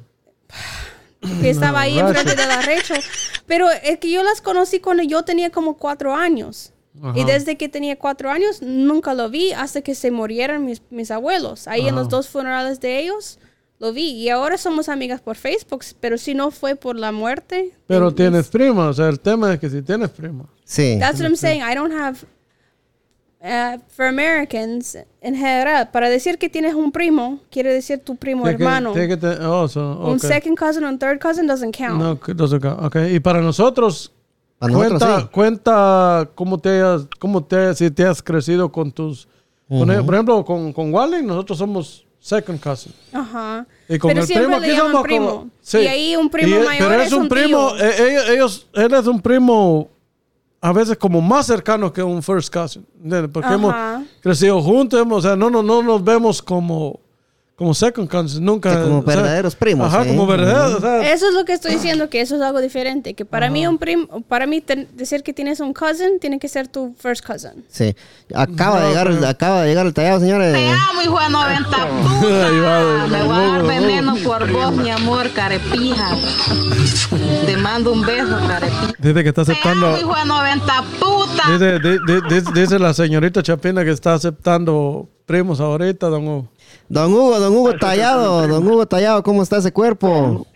que estaba ahí Rachel. enfrente de la Rachel? Pero es que yo las conocí cuando yo tenía como cuatro años. Y Ajá. desde que tenía cuatro años nunca lo vi hasta que se murieron mis, mis abuelos. Ahí en los dos funerales de ellos lo vi. Y ahora somos amigas por Facebook, pero si no fue por la muerte. Pero tienes prima, o sea, el tema es que si tienes prima. Sí. That's what I'm saying. I don't have uh, for Americans en general. Para decir que tienes un primo, quiere decir tu primo que- hermano. que te- oh, so, Un ok. second cousin, un third cousin doesn't count. No, que doesn't count. Ok, y para nosotros, Para nosotros, cuenta, sí. cuenta cómo te hayas, cómo te, si te has crecido con tus, con el- por ejemplo, con, con Wally, nosotros somos second cousin. Ajá. Y con Pero el primo aquí somos primo. como- sí. Y ahí un primo Y, eh, mayor pero es, un primo, tío. eh, ellos, él es un primo a veces como más cercano que un first cousin. Porque hemos crecido juntos, hemos- o sea, no, no, no nos vemos como, como second cousins, nunca. Que como o sea, verdaderos primos, Ajá, ¿eh? como verdaderos, o sea, Eso es lo que estoy diciendo, que eso es algo diferente. Que para mí un primo, para mí ten- decir que tienes un cousin, tiene que ser tu first cousin. Sí. Acaba, No, de llegar, el- pero- acaba de llegar el tallado, señores. Te amo, hijo de 90 Ahí va, puta. Me voy a dar uh, uh. veneno por vos, mi amor, carepija. Te mando un beso, carepija. dice que está Te aceptando. amo, hijo de 90 puta. Dice, di- di- dice- dice la señorita Chapina que está aceptando primos ahorita, don Hugo. Don Hugo, don Hugo Tallado, don Hugo Tallado, ¿cómo está ese cuerpo?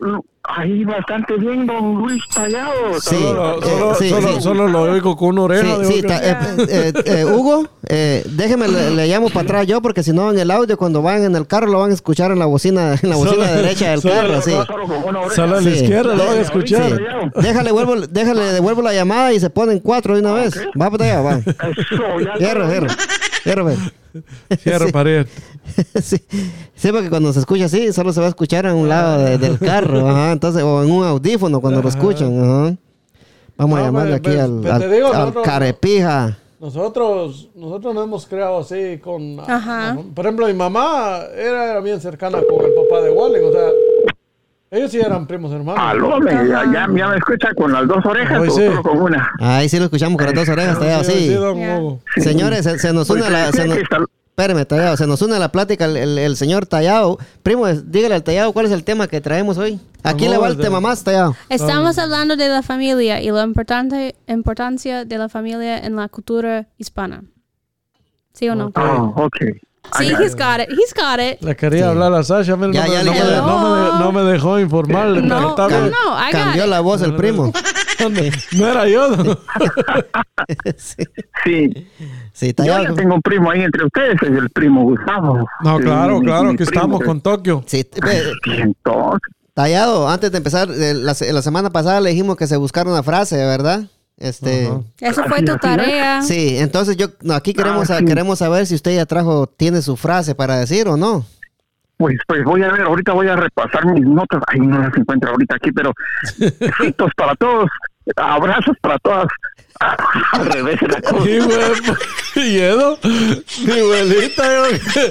Ahí bastante bien, don Luis Tallado. Sí, Solo, eh, solo, sí, solo, sí. solo lo oigo con una oreja. Sí, sí, ta- eh, eh, eh, Hugo, eh, déjeme, le, le llamo para atrás yo, porque si no en el audio, cuando van en el carro, lo van a escuchar en la bocina, en la bocina Solo- derecha del solo- carro, sí. Solo con una oreja. Solo a la Sí. izquierda lo van a escuchar. Sí. Déjale, vuelvo, déjale, devuelvo la llamada y se ponen cuatro de una vez. Va para allá, va. Eso, ya. Hierro, hierro. Hierro, ve. Cierra Sí. pared. sí. sí, porque cuando se escucha así, solo se va a escuchar en un lado de- del carro, ajá, entonces, o en un audífono cuando lo escuchan, ajá. Vamos a No, llamarle ve- aquí ve- al, te digo, al nosotros- carepija. Nosotros, nosotros nos hemos creado así con... Ajá. Por ejemplo, mi mamá era, era bien cercana con el papá de Wallen. O sea, ellos sí eran primos hermanos. Aló, me, ya, ya, ya me escucha con las dos orejas Hoy o sí. solo con una. Ahí sí lo escuchamos con las dos orejas, tallado, Sí, sí. Señores, se, se nos une Pues, la... sí, Se nos, está- espérame, Tallado, se nos une la plática el, el- el señor Tallado. Primo, dígale al Tallado cuál es el tema que traemos hoy. Aquí No, le va el tema más, Tallado. Estamos hablando de la familia y la importante, importancia de la familia en la cultura hispana. ¿Sí o no? Oh, ok. Sí, he's got it. He's got it. Le quería hablar a Sasha, mira, Ya, no, me- ya no me, no me no me dejó informarle. pero No, no, no, I got Cambió it. la voz el primo. No era yo. ¿no? sí, Sí. sí, Yo Tallado. ya tengo un primo ahí entre ustedes, es el primo Gustavo. No, claro, mi- claro, mi que primo, estamos que- con Tokio. Sí. Tallado, antes de empezar, eh, la, se- la semana pasada le dijimos que se buscara una frase, ¿verdad? Este. Eso fue tu tarea. sí, entonces yo no, aquí queremos Ah, a- sí. queremos saber si usted ya trajo tiene su frase para decir o no. Pues, pues voy a ver, ahorita voy a repasar mis notas. Ay, no las encuentro ahorita aquí, pero besitos para todos, abrazos para todas Al revés de la cruz. Y, güey, eso, mi abuelita, yo.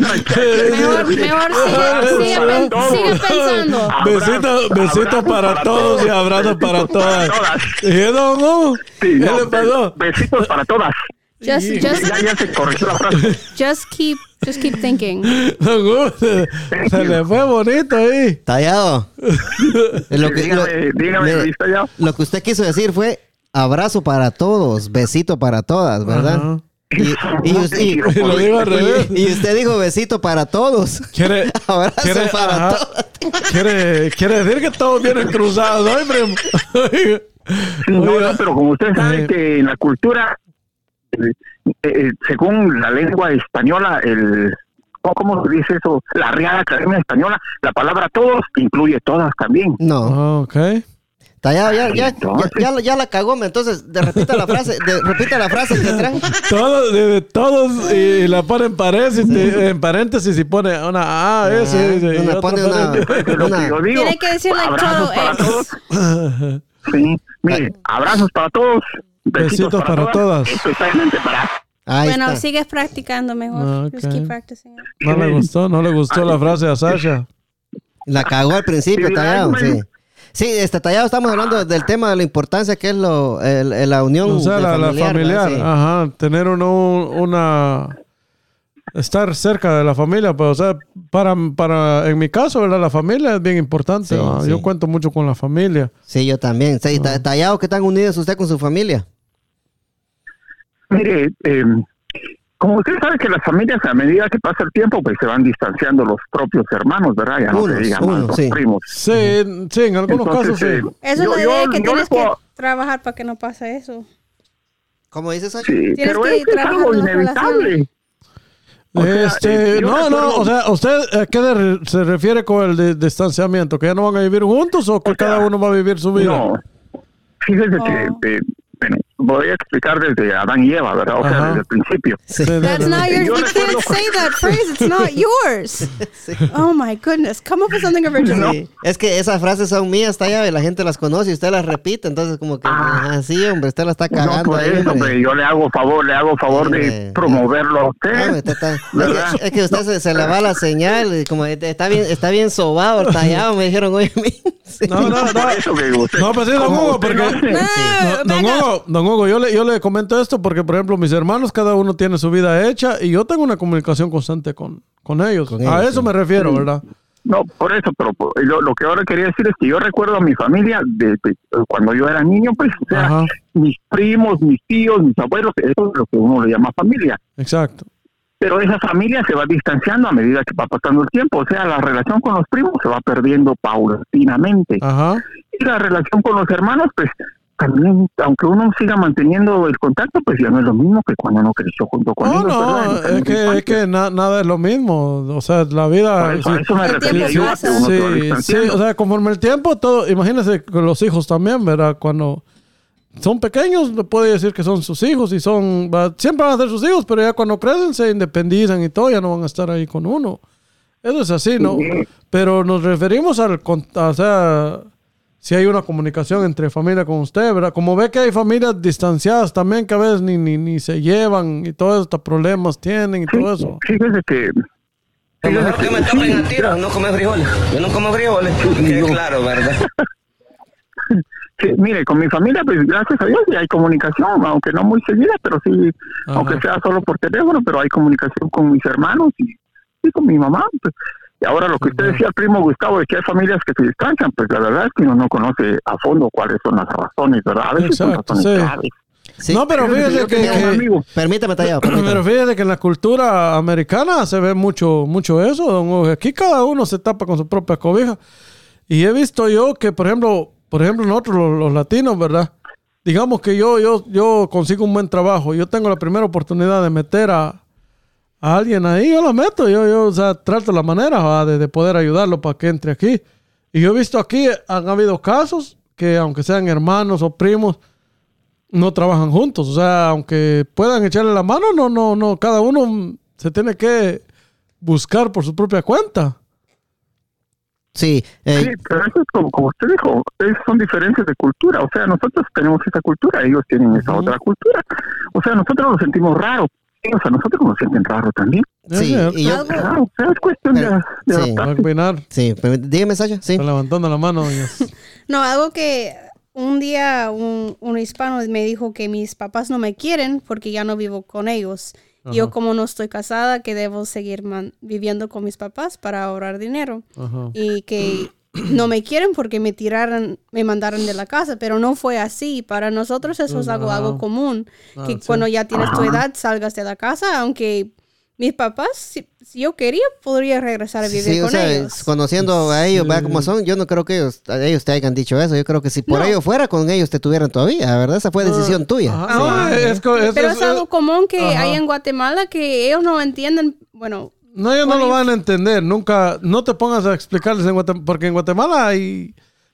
Mejor, mejor sigue, sigue, pen- sigue pensando. Besitos, besitos para todos y abrazos para todas. todas. ¿Y eso, no? Sí, ¿Qué no, le pasó? Besitos para todas. Just, just, Ya, ya se corrigió la frase. just keep, just keep thinking. Se, se le fue bonito ahí. Tallado. lo, que, lo- dígame, dígame, Tallado. lo que usted quiso decir fue abrazo para todos, besito para todas, ¿verdad? Y, y us- y- Y lo digo al revés. y usted dijo besito para todos. Quiere, Abrazo quiere, para ajá. todos. quiere, quiere decir que todos vienen cruzados, ¿no, no, no, pero como usted sabe que en la cultura, eh, eh, según la lengua española, el ¿cómo- ¿cómo se dice eso? La Real Academia Española, la palabra todos incluye todas también. No, Ah, ok. Ya, ya, ya, ya, ya la cagó, entonces de- repita la frase, de- repita la frase que trae. Todos, de- todos, y la pone en paréntesis, en paréntesis y pone una A, S, Ah, y una otro pone una- paréntesis. Es lo Una- que yo digo. Tiene que decir like todo, eh. Sí, mire, abrazos para todos. Besitos, Besitos para todas. Especialmente para Ahí bueno, está. sigues practicando mejor. Ah, Just ok. keep practicing. it. No le gustó, no le gustó la frase a Sasha. La cagó al principio, Tallado, sí. Sí, este Tallado estamos hablando del tema de la importancia que es lo, el- el- la unión O sea, de la, la familiar, ajá, tener uno, una... Estar cerca de la familia, pues, o sea, para, para, en mi caso, ¿verdad? La familia es bien importante. Sí, ¿va? sí. Yo cuento mucho con la familia. Sí, yo también. Sí, Ah. Ta- Tallado, ¿qué tan unidos usted con su familia? Mire, eh, como usted sabe que las familias a medida que pasa el tiempo, pues se van distanciando los propios hermanos, ¿verdad? Ya no Unos, se diga más los sí. primos. Sí, sí, en algunos Entonces, casos sí. eh, Esa yo- es la yo- que tienes puedo- que trabajar para que no pase eso. ¿Cómo dices, Sacha? Sí, Tienes pero que es, que es trabajar algo inevitable. O sea, este, eh, no, no, o sea, ¿usted a qué de- se refiere con el de- distanciamiento? ¿Que ya no van a vivir juntos o que O sea, cada uno va a vivir su vida? No, fíjese Oh. que, eh, bueno, voy a explicar desde Adán y Eva, ¿verdad? O sea, Ajá. desde el principio. Sí. Sí, That's no, no, not no. yours. Yo You can't say that phrase. It's not yours. Oh my goodness. Come up with something original. Sí. Es que esas frases son mías, Tallado, y la gente las conoce y usted las repite, entonces como que, Ah. ajá, sí, hombre, usted la está No, cagando por ahí, eso, hombre. hombre, yo le hago favor, le hago favor de promoverlo a No, usted. usted está- es, que, es que usted se, se le va la señal, y como está bien, está bien sobado, tallado, me dijeron. Sí. No, no, no. Por eso que digo, usted- No, pues sí, don Hugo, usted porque... no Ah, No, don. Hugo, don Hugo, yo le, yo le comento esto porque, por ejemplo, mis hermanos, cada uno tiene su vida hecha y yo tengo una comunicación constante con, con ellos. Con a ellos, eso sí. me refiero, ¿verdad? No, por eso, pero lo, lo que ahora quería decir es que yo recuerdo a mi familia de, de- cuando yo era niño, pues, o sea, Ajá. mis primos, mis tíos, mis abuelos, eso es lo que uno le llama familia. Exacto. Pero esa familia se va distanciando a medida que va pasando el tiempo, o sea, la relación con los primos se va perdiendo paulatinamente. Ajá. Y la relación con los hermanos, pues, también, aunque uno siga manteniendo el contacto, pues ya no es lo mismo que cuando uno creció junto con No, ellos. ¿verdad? No, es que, es que na- nada es lo mismo. O sea, la Por vida... a sí. eso me refería yo, a que uno Sí, sí, o sea, conforme el tiempo, todo, imagínese con los hijos también, ¿verdad? Cuando son pequeños, puede decir que son sus hijos y son, va- siempre van a ser sus hijos, pero ya cuando crecen se independizan y todo, ya no van a estar ahí con uno. Eso es así, ¿no? Sí. Pero nos referimos al, o sea, si hay una comunicación entre familia con usted, ¿verdad? Como ve que hay familias distanciadas también que a veces ni, ni, ni se llevan y todos estos problemas tienen y todo eso. Fíjese que... Fíjese que me tomen a tiro, no come frijoles. Yo no como frijoles, que claro, ¿verdad? Sí, mire, con mi familia, pues gracias a Dios, sí hay comunicación, aunque no muy seguida, pero sí, Ajá. aunque sea solo por teléfono, pero hay comunicación con mis hermanos y, y con mi mamá. Pues. Y ahora lo que usted decía, primo Gustavo, de que hay familias que se distancian, pues la verdad es que uno no conoce a fondo cuáles son las razones, ¿verdad? A veces son Exacto, razones sí. graves. Sí. No, pero Fíjese, fíjese que, que- Permítame, Tallado, Pero permítame. fíjate que en la cultura americana se ve mucho, mucho eso, don Hugo. Aquí cada uno se tapa con su propia cobija. Y he visto yo que, por ejemplo, por ejemplo, nosotros los, los latinos, ¿verdad? Digamos que yo, yo, yo consigo un buen trabajo. Yo tengo la primera oportunidad de meter a, a alguien ahí, yo lo meto. Yo, yo, o sea, trato la manera ¿va? de, de poder ayudarlo para que entre aquí. Y yo he visto aquí, han habido casos que, aunque sean hermanos o primos, no trabajan juntos. O sea, aunque puedan echarle la mano, no, no, no. Cada uno se tiene que buscar por su propia cuenta. Sí, eh, Sí, pero eso es como, como usted dijo, es- son diferencias de cultura. O sea, nosotros tenemos esa cultura, ellos tienen esa otra cultura. O sea, nosotros nos sentimos raros. Ellos a nosotros nos sienten raros también. Sí, y yo, Claro, o sea, es cuestión de, Pero- de sí. opinar. sí, dígame, Sasha, sí. Está levantando la mano. No, algo que un día un, un hispano me dijo que mis papás no me quieren porque ya no vivo con ellos. Y Yo como no estoy casada, que debo seguir man- viviendo con mis papás para ahorrar dinero. Ajá. Y que no me quieren porque me tiraron, me mandaron de la casa, pero no fue así. Para nosotros eso es algo, algo común. Ah, que sí. cuando ya tienes tu edad salgas de la casa, aunque mis papás, si, si yo quería, podría regresar a vivir Sí, o con sea, ellos. conociendo a ellos, vea cómo son, yo no creo que ellos, ellos te hayan dicho eso. Yo creo que si por No. ellos fuera, con ellos te tuvieran todavía, ¿verdad? Esa fue decisión tuya. Ajá. Ah, No, es co- es- Pero es- es algo común que Ajá. hay en Guatemala que ellos no entienden. Bueno, No, ellos no lo van a entender. Nunca, no te pongas a explicarles en Guatemala, porque en Guatemala hay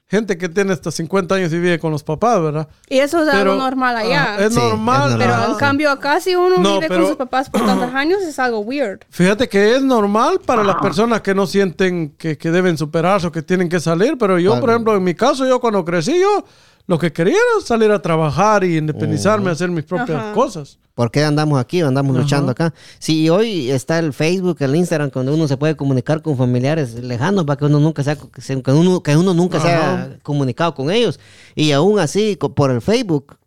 gente que tiene hasta 50 años y vive con los papás, ¿verdad? y eso es Pero, algo normal allá. ah, es Sí, normal. es pero normal. en cambio acá si uno No, vive pero- con sus papás por tantos años es algo weird. Fíjate que es normal para las personas que no sienten que, que deben superarse o que tienen que salir, pero yo, por Claro. ejemplo, en mi caso, yo cuando crecí, yo lo que quería era salir a trabajar y independizarme, hacer mis propias Ajá. cosas. ¿Por qué andamos aquí o andamos luchando acá? Sí, hoy está el Facebook, el Instagram, cuando uno se puede comunicar con familiares lejanos, para que uno nunca sea, que uno, que uno nunca se haya comunicado con ellos. Y aún así, por el Facebook,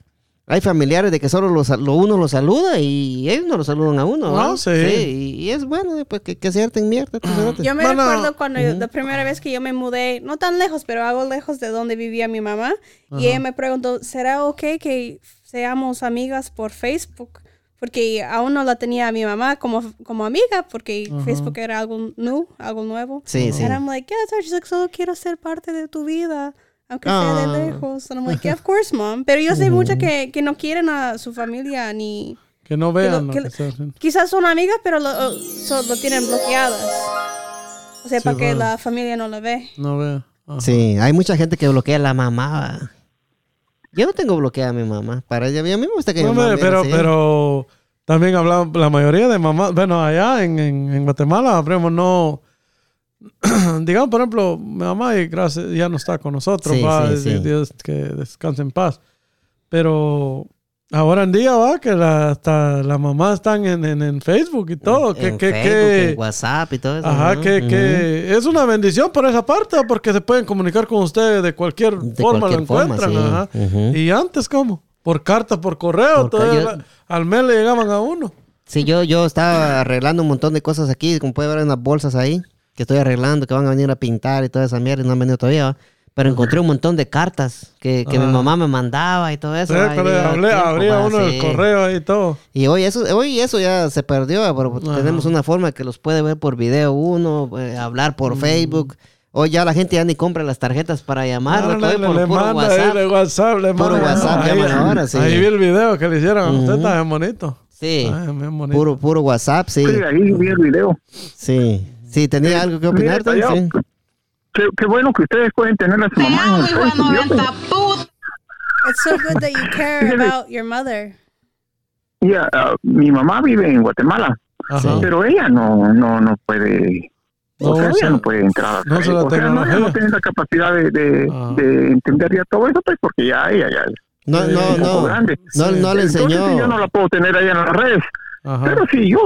hay familiares de que solo los, lo uno los saluda y ellos no lo saludan a uno. Ah, ¿no? sí. y, y es bueno, pues que, que acierten mierda. estos cerotes. Yo me Bueno, recuerdo cuando yo- la primera vez que yo me mudé, no tan lejos, pero algo lejos de donde vivía mi mamá, y ella me preguntó, ¿será ok que seamos amigas por Facebook? Porque aún no la tenía a mi mamá como, como amiga, porque Facebook era algo new, algo nuevo. Sí, sí. And I'm like, yeah, so she's like, solo quiero ser parte de tu vida, aunque sea de Ah. lejos. And I'm like, yeah, of course, mom. Pero yo sé mucho que, que no quieren a su familia ni... Que no que vean lo- lo que que lo- se hacen. Quizás son amigas, pero lo, o- so- lo tienen bloqueadas. O sea, Sí, para que la familia no la ve. No vean. Ajá. Sí, hay mucha gente que bloquea a la mamá. Yo no tengo bloqueada a mi mamá. Para ella, a mí me gusta que mi No, mamá hombre, me pero, así. pero también hablamos, la mayoría de mamás, bueno, allá en, en, en Guatemala, primo, no, digamos, por ejemplo, mi mamá gracias, ya no está con nosotros, Sí, va, sí, sí. Dios que descanse en paz. Pero ahora en día va que la, hasta la mamá están en, en, en Facebook y todo, que, en que, Facebook, que- en WhatsApp y todo eso. Ajá, ¿no? que, Ujú. que es una bendición por esa parte, porque se pueden comunicar con ustedes de cualquier De forma, cualquier lo forma, encuentran. sí. ajá. Ujú. Y antes, ¿cómo? Por carta, por correo, Por todavía yo- al mes le llegaban a uno. Sí, yo, yo estaba arreglando un montón de cosas aquí, como puede ver en las bolsas ahí, que estoy arreglando, que van a venir a pintar y toda esa mierda y no han venido todavía. ¿va? Pero encontré un montón de cartas que, que mi mamá me mandaba y todo eso. Sí, ¿va? Y pero llevaba hablé- tiempo, abría ¿va? uno Sí. el correo y todo. Y hoy eso, hoy eso ya se perdió, ¿va? pero Ajá. tenemos una forma que los puede ver por video uno, eh, hablar por Mm. Facebook. Hoy ya la gente ya ni compra las tarjetas para llamar, Ah, lo que hoy le, por le puro manda WhatsApp. ahí, le WhatsApp, le Puro manda. WhatsApp ahí, llaman ahora, sí. Ahí vi el video que le hicieron a usted, Ujú. está bien bonito. Sí, Ay, bien bonito. puro, puro WhatsApp, sí. Sí, ahí vi el video. Sí, sí, tenía algo que opinar. Sí. Qué, qué bueno que ustedes pueden tener a su mamá en el Facebook. Yo tengo- 90 puta. It's so good that you care about your mother. Ya, ah, mi mamá vive en Guatemala, Ajá. pero ella no no no puede No, o sea, o ella no puede entrar no se la o sea, no, ella no tiene la capacidad de, de, Ah. de entender ya todo eso pues porque ya ella ya es No, no, no. grande No, no le Entonces, enseñó. sí, yo no la puedo tener ahí en las redes Ajá. pero sí yo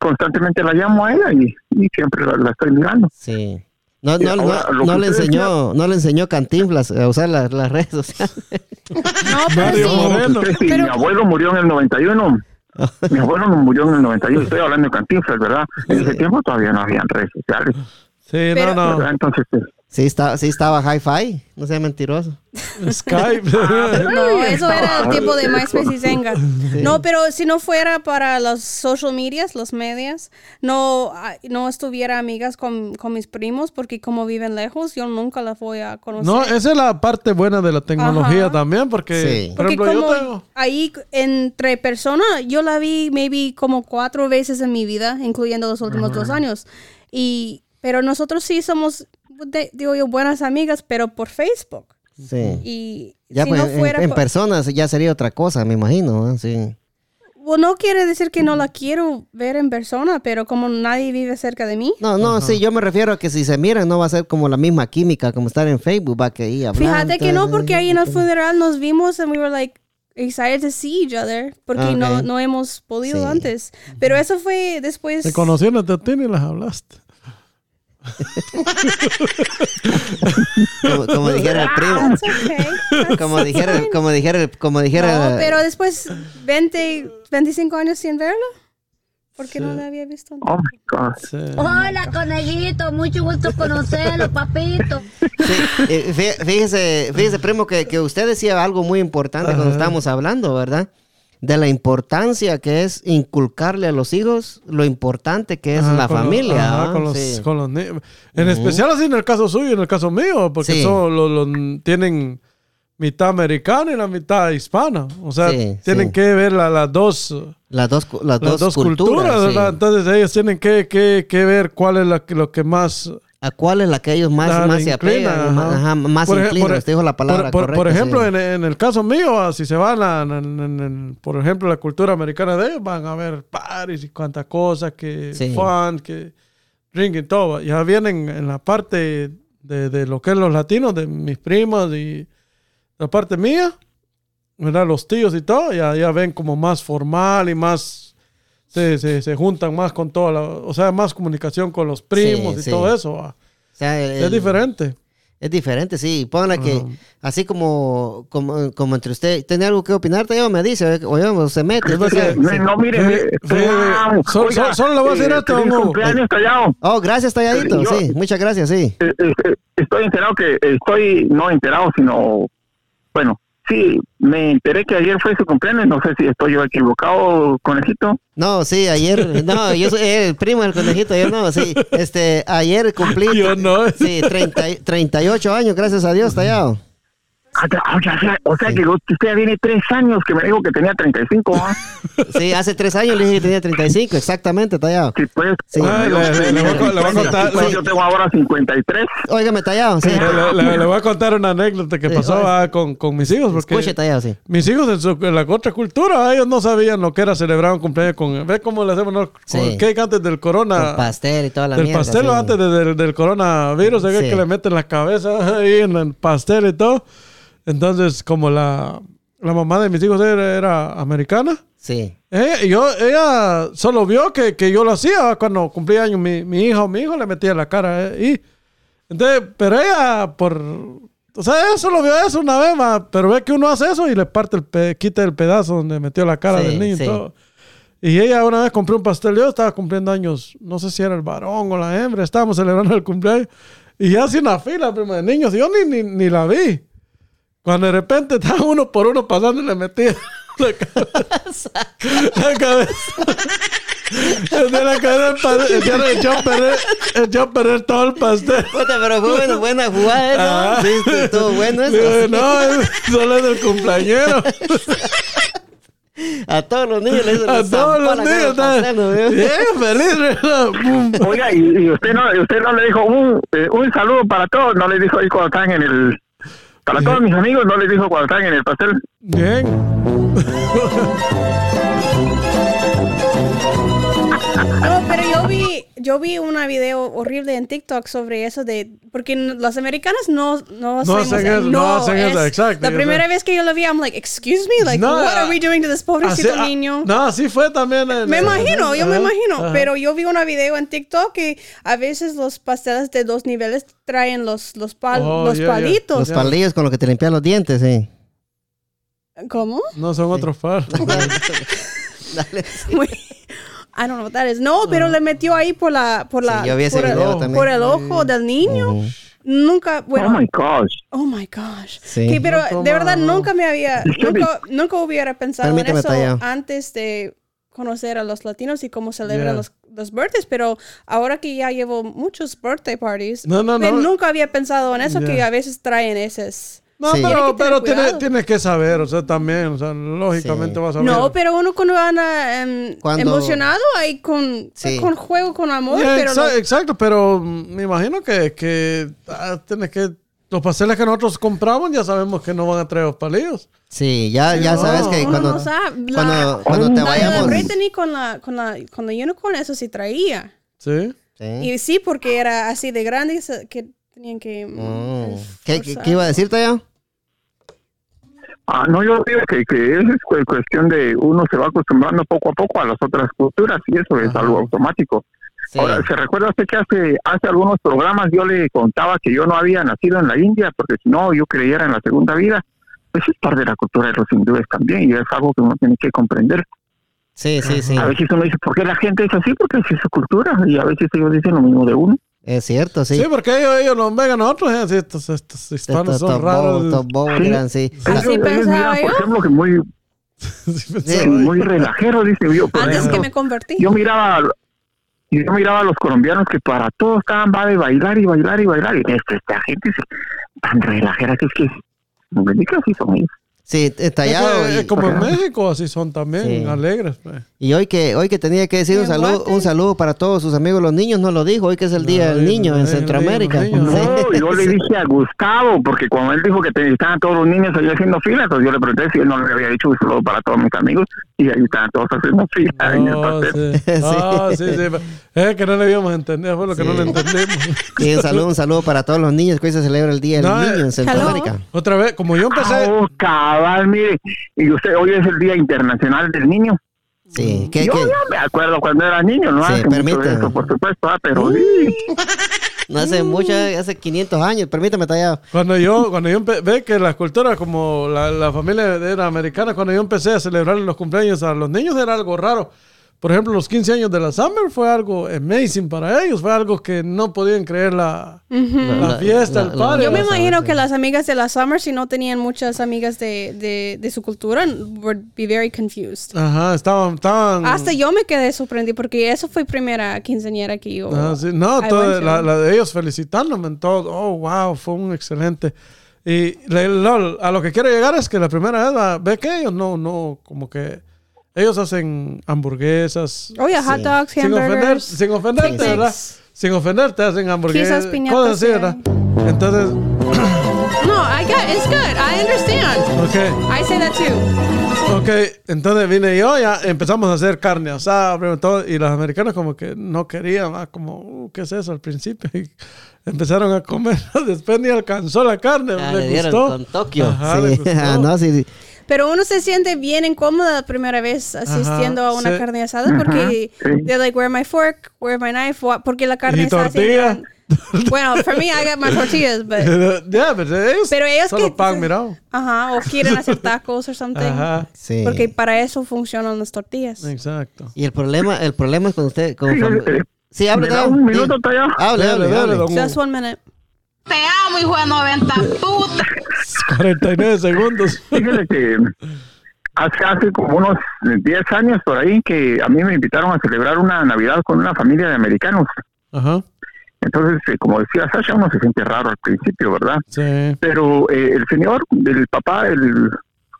constantemente la llamo a ella y, y siempre la, la estoy mirando Sí. No, no, no, ahora, no que le enseñó, no le enseñó Cantinflas a usar las, las redes sociales. No, pero sí. Usted, sí, Pero- mi abuelo murió en el 91 mi abuelo no murió en el 91 estoy hablando de Cantinflas ¿verdad? en ese tiempo todavía no habían redes sociales Sí, Pero- no, no. ¿verdad? entonces eh, Sí, está, sí estaba hi-fi, no sea mentiroso. Skype. No, eso era el tiempo de MySpace y Zenga. No, pero si no fuera para los social medias, los medias, no, ah, no estuviera amigas con, con mis primos porque como viven lejos, yo nunca las voy a conocer. No, esa es la parte buena de la tecnología Ajá. también, porque, Sí. por Porque yo como tengo... ahí entre personas, yo la vi maybe como cuatro veces en mi vida, incluyendo los últimos dos años. Y, pero nosotros sí somos, de- digo yo, buenas amigas, pero por Facebook. Sí. Y Ya si pues, no en- fuera en, por- personas ya sería otra cosa, me imagino. ¿no? Sí. Well, no quiere decir que no la quiero ver en persona, pero como nadie vive cerca de mí. No, no, sí, yo me refiero a que si se miran no va a ser como la misma química como estar en Facebook, va que ahí hablando. Fíjate que no, porque ahí en el funeral nos vimos and we were like excited to see each other, porque Ah, no, ok. no hemos podido Sí. antes. Pero eso fue después. Te conocieron a ti y les hablaste. Como, como dijera el primo. That's okay. That's Como dijera, como dijera, como dijera. No, pero después 20, 25 años sin verlo, porque no la había visto. Oh my God. Sí. Hola, conejito, mucho gusto conocerlo, papito. Sí, eh, fí- fíjese, fíjese, primo, que, que usted decía algo muy importante cuando estábamos hablando, ¿verdad? De la importancia que es inculcarle a los hijos lo importante que es Ajá, la familia. ajá, con, los, Sí. con los niños. En especial así en el caso suyo y en el caso mío, porque Sí. son, lo- lo- tienen mitad americana y la mitad hispana. O sea, Sí, tienen que ver la- las dos, Las dos, las dos, culturas. Entonces ellos tienen que, que, que ver cuál es la, lo que más... ¿A cuál es la que ellos más, más se inclina, apegan? ajá. Más, ajá, más Por inclinan. por- usted dijo la palabra por, por- por correcta, ejemplo, sí. en, en el caso mío, ah, si se van a, en- en- por ejemplo, la cultura americana de ellos, van a ver paris y cuantas cosas, que Sí. fun, que drink y todo. Ya vienen en la parte de, de lo que es los latinos, de mis primas y la parte mía, ¿verdad? Los tíos y todo, ya, ya ven como más formal y más... Se, se, se juntan más con toda la... O sea, más comunicación con los primos Sí, y sí. todo eso. O sea, el- Es diferente. Es diferente, sí. Póngale que, Ajá. así como, como, como entre usted, ¿tiene algo que opinar? Yo me dice, oye, o se mete. Es verdad. Sí. No, no, mire, Sí, mire, wow. solo- Oiga, solo- solo le voy a decir eh, esto, feliz Hugo. cumpleaños, Tallado. Oh, gracias, Talladito. Yo- Sí, muchas gracias, sí. Eh, eh, eh, estoy enterado que estoy no enterado sino bueno sí me enteré que ayer fue su cumpleaños no sé si estoy yo equivocado conejito No, sí, ayer, no, yo soy el primo del conejito, yo no, sí. Este, ayer cumplí. Yo no. Sí, 30, y- 38 años, gracias a Dios, Tallado. Ah, o sea, o sea que usted ya viene tres años que me dijo que tenía 35 ¿ah? Sí, hace tres años le dije que tenía 35, exactamente, Tallado. sí pues Sí. Ah, le- le- le voy a co- le voy a contar- pues, le- yo tengo ahora 53 Óigame, Tallado, sí. Le, le- le voy a contar una anécdota que Sí, pasó oye. ah, con, con mis hijos. Porque Escuche, Tallado, sí. mis hijos en, su, en la otra cultura, ellos no sabían lo que era celebrar un cumpleaños con... ¿Ves cómo le hacemos no? con Sí. el cake antes del corona? Con pastel y toda la del mierda. pastel sí. o antes de- del- del coronavirus. Sí. que le meten la cabeza ahí en el pastel y todo. Entonces, como la, la mamá de mis hijos era, era americana, Sí. ella, yo, ella solo vio que, que yo lo hacía cuando cumplía años mi, mi hija o mi hijo le metía la cara eh, y entonces, pero ella por o sea, ella solo vio eso una vez más, pero ve que uno hace eso y le parte el pe- quita el pedazo donde metió la cara Sí, del niño sí. y todo. Y ella una vez compró un pastel, yo estaba cumpliendo años, no sé si era el varón o la hembra, estábamos celebrando el cumpleaños y ya hace una fila prima, de niños, y yo ni, ni, ni la vi. Cuando de repente estaba uno por uno pasando y le metía la cabeza. la cabeza. De la cabeza. Ya echó a perder, echó a perder todo el pastel. Puta, pero fue buena, buena jugada eso. Ah. Sí, estuvo- estuvo bueno eso. Digo, no, es- solo es del cumpleañero. A todos los niños les A todos los niños. está- Bien, feliz. oiga y, y usted no usted no le dijo un, eh, un saludo para todos no le dijo ahí cuando están en el para todos mis amigos no le dijo cuando están en el pastel Bien. yo vi una video horrible en TikTok sobre eso de porque los americanos no no, hacemos- hacen eso, no hacen eso, es- exacto, La primera vez que yo lo vi, I'm like, excuse me, like No, what are we doing to this pobrecito Así- ah, niño? No, así fue también. en- Me imagino, yo me imagino. ajá. Pero yo vi una video en TikTok que a veces los pasteles de dos niveles traen los, los, pal- Oh, los yeah, yeah. palitos. Los palillos con los que te limpian los dientes, sí. ¿Cómo? No son otros par. I don't know what that is. No, pero le metió ahí por la, por la, yo vi ese por, el, video por también. el ojo del niño. Nunca, bueno, oh my gosh Oh my gosh. Sí. Sí, pero No, de verdad nunca me había, nunca, nunca hubiera pensado Permíteme, en eso Taya. antes de conocer a los latinos y cómo celebran Yeah. los, los birthdays, pero ahora que ya llevo muchos birthday parties, No, no, nunca había pensado en eso, que Yeah. a veces traen esos. No, Sí. pero, Tiene que tener pero tiene, cuidado. tienes que saber, o sea, también, o sea, lógicamente Sí. vas a ver. No, pero uno cuando anda em, Cuando- emocionado, ahí con, Sí. con juego, con amor, Yeah, pero exa- no- exacto, pero me imagino que, que ah, tienes que los pasteles que nosotros compramos ya sabemos que no van a traer los palillos. Sí, ya, ya no. sabes que cuando, no sabe. La- cuando, cuando te La vayamos. Brittany con la, con la, con la unicorn, eso sí traía. Sí. Sí. Y sí, porque era así de grande que tenían que... mm, Oh. ¿Qué, qué, qué iba a decirte ya? Ah, no, yo digo que, que eso es cu- cuestión de uno se va acostumbrando poco a poco a las otras culturas y eso es Ajá. algo automático. Sí. Ahora, ¿se recuerda usted que hace, hace algunos programas yo le contaba que yo no había nacido en la India porque si no yo creyera en la segunda vida? Pues es parte de la cultura de los hindúes también y es algo que uno tiene que comprender. Sí, sí, sí. A veces uno dice, ¿por qué la gente es así? Porque es su cultura y a veces ellos dicen lo mismo de uno. Es cierto, sí. Sí, porque ellos, ellos nos ven a nosotros. eh, así, estos, estos hispanos Estos- son raros. estos bobos, Sí. dirán, sí. Así Ellos- ellos pensaba miran, por yo. ejemplo, que muy, Sí, yo. muy relajero, dice yo. Por Antes que me convertí. yo miraba yo miraba a los colombianos que para todos estaban va de bailar y bailar y bailar y esta, esta gente se- tan relajera que es que no me digas si son ellos Sí, estallado. Es que, y- como en México, así son también, Sí. alegres. pues. Y hoy que hoy que tenía que decir un ¿Qué saludo, un saludo para todos sus amigos los niños, no lo dijo, hoy que es el día No, del niño no, en no, Centroamérica. los niños, Sí. no yo le dije a Gustavo porque cuando él dijo que te- estaban todos los niños ahí haciendo fila entonces yo le pregunté si él no le había dicho un saludo para todos mis amigos y ahí estaban todos haciendo fila en el pastel. sí. Ah, sí, sí. Es que no le habíamos entendido, fue lo que Sí. no le entendimos. Sí, un saludo, un saludo para todos los niños que hoy se celebra el día del No, niño en eh, Centroamérica. Otra vez, como yo empecé. Oh, cabal, mire, y usted hoy es el Día Internacional del Niño. Sí, ¿qué, yo qué? ya me acuerdo cuando era niño, no Sí, eso, por supuesto, ah, pero sí. No hace mucho, hace 500 años, permítame tallado. Cuando yo, cuando yo ve que las culturas como la, la familia era americana, cuando yo empecé a celebrar los cumpleaños a los niños era algo raro. Por ejemplo, los 15 años de la Summer fue algo amazing para ellos, fue algo que no podían creer la, la La- fiesta, la- el party. Yo me imagino sí. que las amigas de la Summer, si no tenían muchas amigas de, de, de su cultura, would be very confused. Ajá, estaban, estaban. Hasta yo me quedé sorprendida porque eso fue primera quinceañera que yo. Ah, sí. No, todo- la, de ellos felicitándome en todo. Oh, wow, fue un excelente. Y le- lo- a lo que quiero llegar es que la primera vez, ah, ve que ellos no, no, como que ellos hacen hamburguesas. Oh, yeah, hot dogs, sin, ofender, hamburgers. sin ofenderte. ¿verdad? Sin ofenderte, hacen hamburguesas. Quizás piñatas, Cosas así, sí. ¿verdad? Entonces, No, I got, it's good. I understand. ok. I say that too. Ok, entonces vine yo, ya empezamos a hacer carne asada, primero todo, y los americanos como que no querían, ah, como, uh, ¿qué es eso al principio? Y empezaron a comer, después ni alcanzó la carne, Ah, le le dieron gustó. con Tokio. Ajá, Sí. le gustó. Ah, no, sí, sí. Pero uno se siente bien incómoda la primera vez asistiendo a una sí. carne asada porque sí. they're like, where my fork, where my knife, What? porque la carne Y está así. tortilla. Bueno, for me, I got my tortillas, but... Ya, pero ellos, Pero ellos solo que- pan, mirado. Ajá, o quieren hacer tacos o something. Ajá, Sí. Porque para eso funcionan las tortillas. exacto. Y el problema, el problema es con usted, como Sí, eh, Sí, hable, ¿Me da tallado. un Sí. minuto? Hable, Dale, hable, hable. don- Just one minute. Te amo, hijo de 90 puta. 49 segundos. Fíjese que hace, hace como unos 10 años por ahí que a mí me invitaron a celebrar una Navidad con una familia de americanos. Ajá, Entonces, eh, como decía Sasha, uno se siente raro al principio, ¿verdad? sí. Pero eh, el señor, el papá, el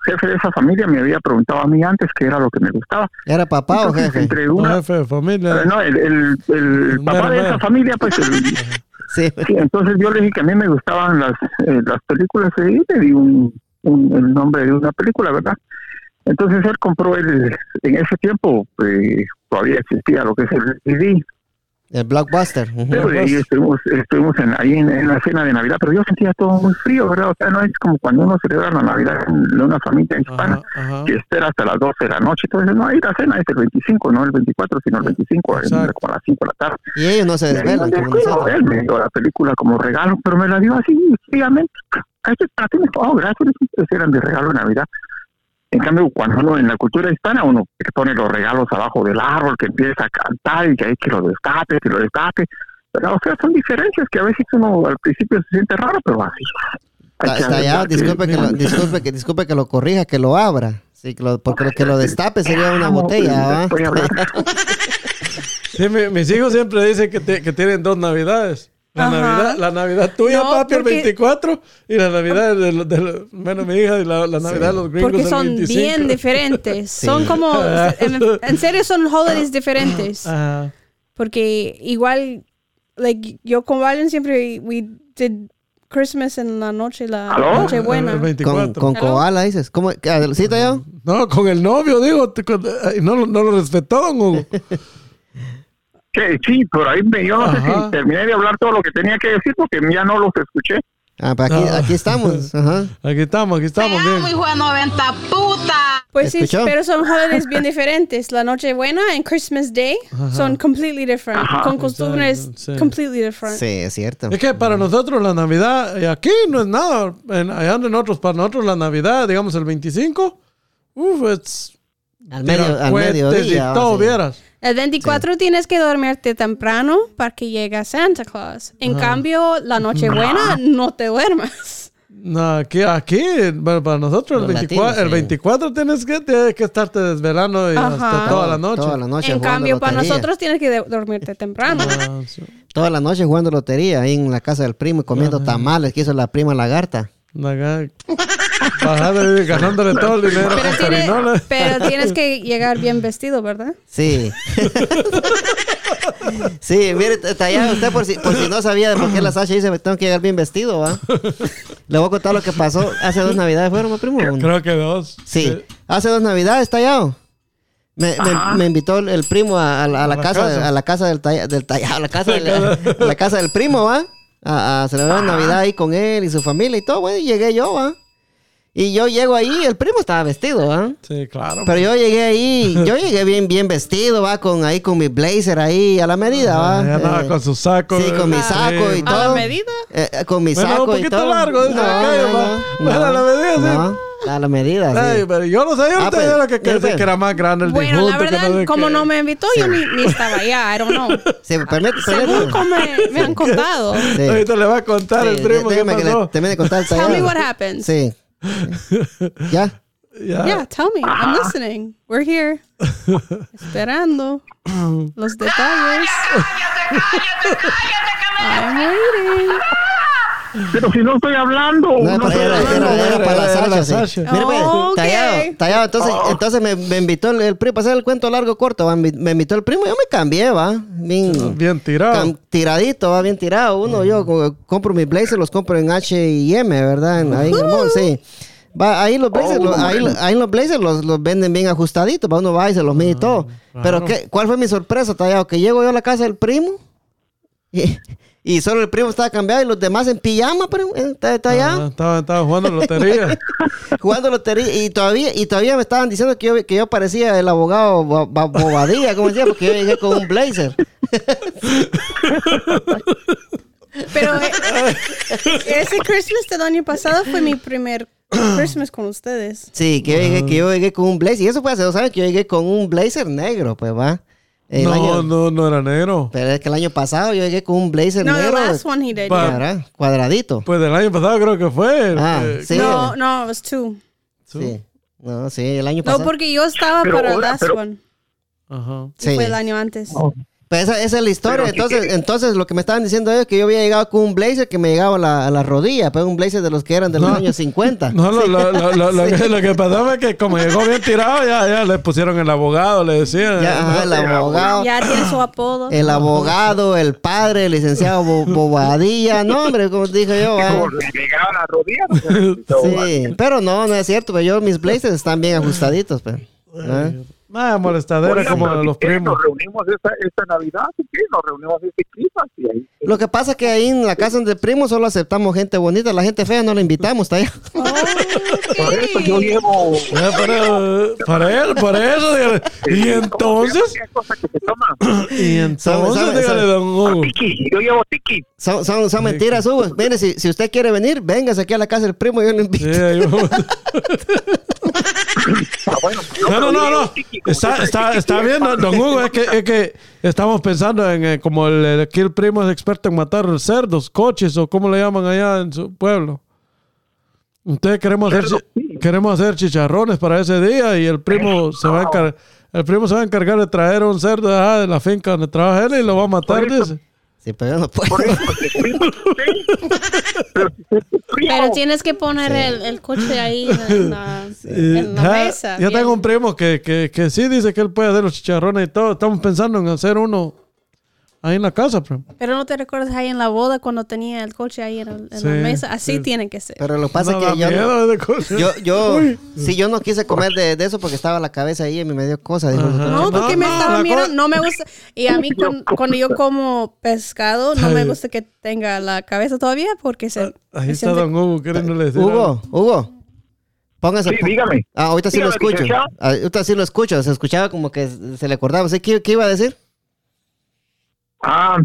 jefe de esa familia me había preguntado a mí antes qué era lo que me gustaba. ¿Era papá o jefe? entre No, jefe de familia. eh, no, el, el, el papá Mero, de mero. esa familia, pues, el- Sí. entonces yo le dije que a mí me gustaban las, eh, las películas y le di un, un- el nombre de una película, ¿verdad? Entonces él compró el, en ese tiempo, eh, todavía existía lo que es el DVD, El blockbuster. pero de ahí estuvimos, estuvimos en, ahí en, en la cena de Navidad, pero yo sentía todo muy frío, ¿verdad? O sea, no es como cuando uno celebra la Navidad en una familia hispana, Ajá, ajá. que espera hasta las 12 de la noche, entonces no, ahí la cena es el 25, no el 24, sino el 25, en- Exacto. como a las 5 de la tarde. Y ellos no se Y ahí desvelan me como él me dio la película como regalo, pero me la dio así fríamente. Esto es para ti, me dijo, oh, gracias, estos eran de regalo de Navidad. En cambio, cuando uno en la cultura hispana, uno que pone los regalos abajo del árbol, que empieza a cantar y que hay que lo destape, que lo destape. Pero, o sea, son diferencias que a veces uno al principio se siente raro, pero así. Está allá, disculpe que, lo, disculpe, que, disculpe que lo corrija, que lo abra. Sí, que lo- porque lo que lo destape sería una botella, hablar. Sí, mi- mis hijos siempre dicen que, te- que tienen dos navidades. La Ajá. Navidad, la Navidad tuya, No, papi, porque- el 24, y la Navidad de, los- de los- bueno, mi hija, y la, la Navidad de los gringos Porque el son 25. bien diferentes. Sí. Son como, en, en serio son holidays diferentes. Ajá. Porque igual, like, yo con Valen siempre, we did Christmas en la noche, la ¿Aló? noche buena. El 24. Con, con koala, dices. ¿Cómo? ¿Sí, Tallado? No, con el novio, digo. con- no, lo- no lo respetó, don Hugo. Que sí, por ahí me, yo no sé Ajá. si terminé de hablar todo lo que tenía que decir porque ya no los escuché. Ah, pues aquí, Ah. aquí estamos. Ajá. Aquí estamos, aquí estamos, bien. hijo de 90 puta. Pues sí, ¿Escuchó? pero son holidays bien diferentes. La noche buena y Christmas Day son completely different. Ajá. Con costumbres sí. completely different. Sí, es cierto. Es que para nosotros la Navidad, eh, aquí no es nada. En, allá en otros, para nosotros la Navidad, digamos el 25, uff, es. Al, medio, al mediodía. Y todo, sí. vieras. El 24 tienes que dormirte temprano para que llegue Santa Claus. En cambio, la noche buena no te duermas. No, aquí, aquí bueno, para nosotros el Los 24, latinos, el sí. 24 tienes que, tienes que estarte desvelando y hasta toda la noche. Toda la noche en cambio, para nosotros tienes que dormirte temprano. Ah, sí. Toda la noche jugando lotería ahí en la casa del primo y comiendo tamales que hizo la prima lagarta. Acá, bajando y ganándole todo el dinero Pero, con tiene- perinoles. pero tienes que llegar bien vestido, ¿verdad? Sí. sí, mire, tallado usted por si, por si no sabía de por qué la Sasha dice me tengo que llegar bien vestido, ¿va? Le voy a contar lo que pasó hace dos navidades, ¿fueron, mi primo? Creo que dos. Sí, hace dos navidades, tallado. Me, me, me invitó el, el primo a, a la, a la A la casa, casa. a la casa del, talla- del tallado, a la casa del, a la casa del primo, ¿va? A, a celebrar Navidad ahí con él y su familia y todo, bueno, y llegué yo, ¿va? Y yo llego ahí, el primo estaba vestido, ¿va? Sí, claro. Pero yo llegué ahí, yo llegué bien, bien vestido, va, con ahí con mi blazer ahí a la medida, va. Ah, ya andaba Eh, con su saco. sí, con mi saco y ¿A la todo. medida? Eh, eh, con mi Bueno, saco un y poquito todo. largo, dice aquello, va. Bueno, a la medida, sí. no, a la medida, sí. Ay, pero yo no sé, yo Ah, no pues, sabía lo que, que, pues. que era más grande el Bueno, la disjunto, que verdad, no sé como qué. no me invitó, yo ni, ni estaba allá. I don't know. Sí, permite, Según permite. como me, me han contado. Sí. Ahorita le va a contar Sí, el primo qué déjeme que le termine de contar el Tell me what happened. Sí. ¿Ya? Ya. Yeah, tell me. I'm listening. We're here. Esperando los detalles. I'm waiting. Pero si no estoy hablando. No, no era, estoy era, hablando. era- era para la Sasha, sí. Mire, pues, Oh, ok. tallado, tallado. Entonces, entonces me, me invitó el, el primo, para hacer el cuento largo corto, va, me me invitó el primo, yo me cambié, va. Bien, Bien tirado. cam- tiradito, va, bien tirado. Uno, yo co- compro mis blazers, los compro en H&M, ¿verdad? En- ahí en el mall, sí. Va, ahí los blazers, los- ahí, ahí los blazers los, los venden bien ajustaditos, va, uno va y se los mide y todo. Pero ¿qué, ¿cuál fue mi sorpresa, tallado? Que llego yo a la casa del primo y, y solo el primo estaba cambiado y los demás en pijama, pero está tallado Ah, estaba, estaba jugando lotería. jugando lotería y todavía y todavía me estaban diciendo que yo, que yo parecía el abogado Bo- Bo- Bobadilla, como decía, porque yo llegué con un blazer. Pero eh, ese Christmas del año pasado fue mi primer Christmas con ustedes. Sí, que yo llegué, que yo llegué con un blazer. Y eso fue hace dos años que yo llegué con un blazer negro, pues va. El no, año- no, no era negro. Pero es que el año pasado yo llegué con un blazer No, the negro. last one he did. ¿verdad? Cuadradito. Pues del año pasado creo que fue. Ah, eh, sí. No, no, it was two. Sí. No, sí, el año No, pasado. porque yo estaba Pero para el last pero- one. Ajá. y Sí. Fue el año antes. Pues esa, esa es la historia. Pero entonces, que- entonces lo que me estaban diciendo ellos es que yo había llegado con un blazer que me llegaba a la, a la rodilla, pues un blazer de los que eran de los No. años 50. No, lo, lo, lo, lo, lo que, lo que pasó fue que como llegó bien tirado, ya, ya le pusieron el abogado, le decían. Ya, ajá, el abogado. Ya tiene su apodo. El abogado, el padre, el licenciado Bo- Bobadilla. No, hombre, como dije yo. Como le llegaban las rodillas. no sé, necesito- Sí, pero no, no es cierto. Pero yo, mis blazers están bien ajustaditos. Pero, ¿ah? Nada, molestadera Oigan, como los primos. Nos reunimos esta, esta Navidad, quieren, nos reunimos este y ahí. Lo que pasa es que ahí en la casa de primo solo aceptamos gente bonita. La gente fea no la invitamos. Está allá. Oh, Por eso yo llevo. Pero, para él, por eso. dígale. Y entonces, Cualquier cosa que se toma. y entonces, sabe, dígale, don Hugo. Tiki, yo llevo tiki. Son, son, son mentiras, Hugo. Mire, si, si usted quiere venir, véngase aquí a la casa del primo y yo lo invito. Sí, ahí vamos. Ah, bueno, yo- No, no, yo no, no. Está, está, está bien, don Hugo. Es que, es que estamos pensando en eh, como el, aquí el primo es experto en matar cerdos, coches o como le llaman allá en su pueblo. Entonces queremos hacer, queremos hacer chicharrones para ese día y el primo se va a encargar. El primo se va a encargar de traer un cerdo de, de la finca donde trabaja él y lo va a matar, dice. Sí, pero no puedo. Tienes que poner el, el coche ahí en la, en la Ya- mesa. Yo bien. tengo un primo que, que, que sí dice que él puede hacer los chicharrones y todo. Estamos pensando en hacer uno, Ahí en la casa, primo. Pero no te recuerdas ahí en la boda cuando tenía el coche ahí en, el- en Sí, la mesa. Así sí. tiene que ser. Pero lo que pasa No, es que yo, yo, yo, sí, yo no quise comer de, de eso porque estaba la cabeza ahí y me dio cosa. dijo. No, porque No, me no, estaba mirando, no me gusta. Y a mí con- cuando yo como pescado, no me gusta que tenga la cabeza todavía porque se... Ahí se está siente- Don Hugo queriéndole decir. Hugo, Hugo, póngase. Sí, dígame. Ah, ahorita sí lo escucho. Ah, Ahorita sí lo escucho. Se escuchaba como que se le acordaba. ¿Sí? ¿Qué, qué iba a decir? Ah,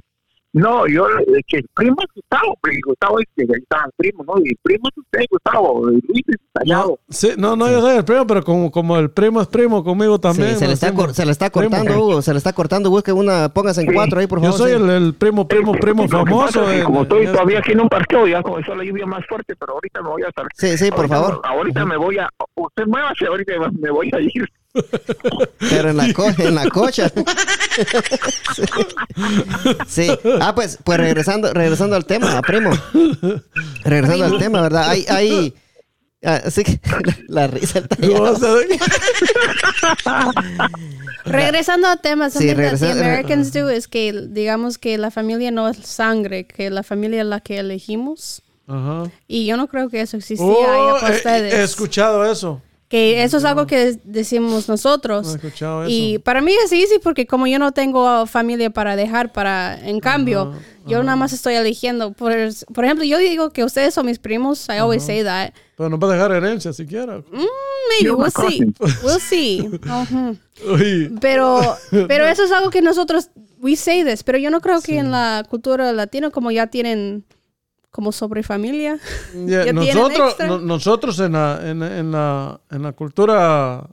no, yo, que el primo es Gustavo, pero el Gustavo es que ahí está el primo, ¿no? Y el primo es usted, Gustavo, y Luis es Tallado. No, sí, no, no, yo soy el primo, pero como, como el primo es primo conmigo también. Sí, se, le está, cor- se le está primo. cortando, Hugo. Se le está cortando. Busque una. Póngase en Sí. cuatro ahí, por Yo favor. soy sí. el, el primo, primo, primo famoso. es que como estoy todavía aquí en un parqueo, ya comenzó la lluvia más fuerte, pero ahorita me voy a estar. Sí, sí, por ahorita- favor. Ahorita me voy a. Usted muévase, ahorita me voy a ir. Pero en la, co- en la cocha. sí. Ah, pues, pues regresando, regresando al tema, primo. Regresando al tema, ¿verdad? Hay, hay. ah, sí, que- la, risa está ¿Cómo vas a? Regresando al tema, Sí, something that the Americans do es que digamos que la familia no es sangre, que la familia es la que elegimos. Ajá. Y yo no creo que eso existía Oh, ahí para he- ustedes. he escuchado eso. Que eso es algo que decimos nosotros. No he escuchado Y para mí es easy porque como yo no tengo familia para dejar para, en cambio, yo nada más estoy eligiendo. Por, por ejemplo, yo digo que ustedes son mis primos. I always say that. Pero no va a dejar herencia siquiera. Mm, maybe we'll see. We'll see. Pero, pero eso es algo que nosotros, we say this, pero yo no creo que en la cultura latina como ya tienen como sobre familia. Ya, ¿Ya tienen nosotros, no- nosotros en la, en, en la, en la cultura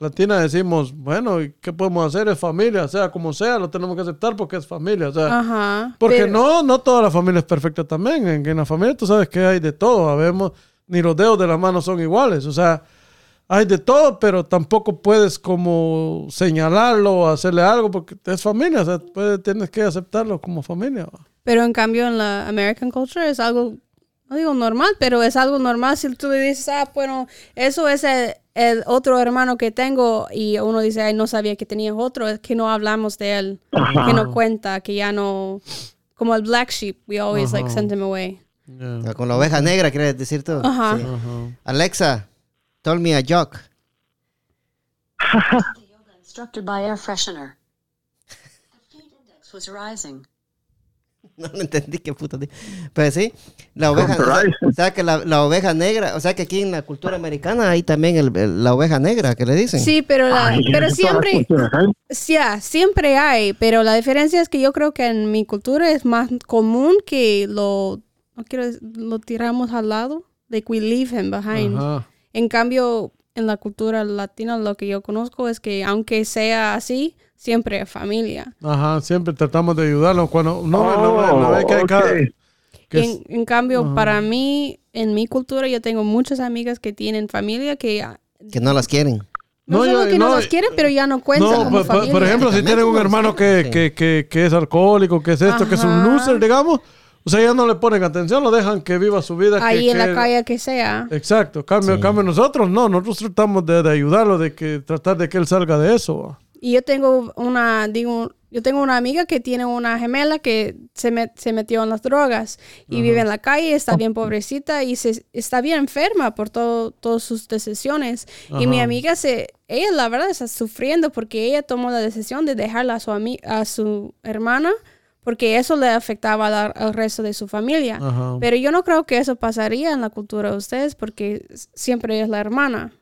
latina decimos, bueno, ¿y ¿qué podemos hacer? Es familia, sea como sea, lo tenemos que aceptar porque es familia. O sea, Ajá. porque pero- no, no toda la familia es perfecta también. En, en la familia tú sabes que hay de todo. Ni los dedos de la mano son iguales. O sea, hay de todo, pero tampoco puedes como señalarlo o hacerle algo porque es familia. O sea, puedes- tienes que aceptarlo como familia. ¿va? Pero en cambio en la American culture es algo, no digo normal, pero es algo normal si tú le dices, ah, bueno, eso es el, el otro hermano que tengo y uno dice, ay, no sabía que tenías otro, es que no hablamos de él, que no cuenta, que ya no, como el black sheep, we always like send him away. Yeah. Ah, Con la oveja negra, ¿quieres decir tú? Ajá. Sí. Alexa, told me a joke. Instructed by air freshener. The feed index was rising. No lo entendí qué puta. di- Pero sí, la oveja, o sea, o sea que la, la oveja negra, o sea que aquí en la cultura americana hay también el- el- la oveja negra, que le dicen. Sí, pero, la- Ay, pero siempre, sí, ah, siempre hay, pero la diferencia es que yo creo que en mi cultura es más común que lo, no quiero decir, lo tiramos al lado, like we leave him behind. Ajá. En cambio, en la cultura latina lo que yo conozco es que aunque sea así, siempre es familia. Ajá, siempre tratamos de ayudarlos cuando no, no, Oh, no, no ve que hay cada- que es- En, en cambio, para mí, en mi cultura, yo tengo muchas amigas que tienen familia que ah, Que no las quieren. no, No, solo yo- que no, no, las quieren, pero ya no cuentan no, como familia. por ejemplo, si tienen un hermano que, que, que, que es alcohólico, que es esto, que es un Ajá. loser, digamos, o sea, ya no le ponen atención, lo dejan que viva su vida. que- Ahí en que- la calle que sea. Exacto, cambio, Sí. cambio nosotros, no, nosotros tratamos de, de ayudarlo, de que tratar de que él salga de eso. Y yo tengo una, digo, yo tengo una amiga que tiene una gemela que se, met- se metió en las drogas y vive en la calle, está bien pobrecita y se, está bien enferma por todo, todas sus decisiones. Y mi Ajá. amiga se, ella la verdad está sufriendo porque ella tomó la decisión de dejarla a su, a su hermana porque eso le afectaba la- al resto de su familia. Ajá. Pero yo no creo que eso pasaría en la cultura de ustedes porque siempre es la hermana.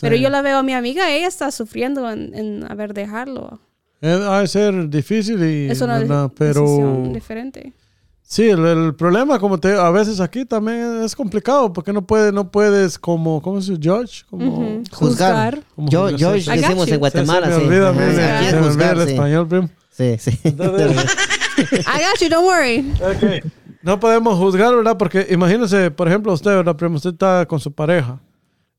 Pero Sí. yo la veo a mi amiga, ella está sufriendo en, en haber dejarlo. Eh, ha de ser difícil y Es una ¿verdad? pero decisión diferente. sí, el, el problema como te a veces aquí también es complicado porque no puedes no puedes como ¿cómo se dice? judge? Como Ujú. Juzgar. Juzgar. Como Yo, sí, sí. decimos en Guatemala, sí. se me olvida Ajá, se- aquí es se me olvida juzgar, el sí. español, primo. Sí, sí. I got you, don't worry. Ok. No podemos juzgar, ¿verdad? Porque imagínese, por ejemplo, usted, ¿verdad? Primo, usted está con su pareja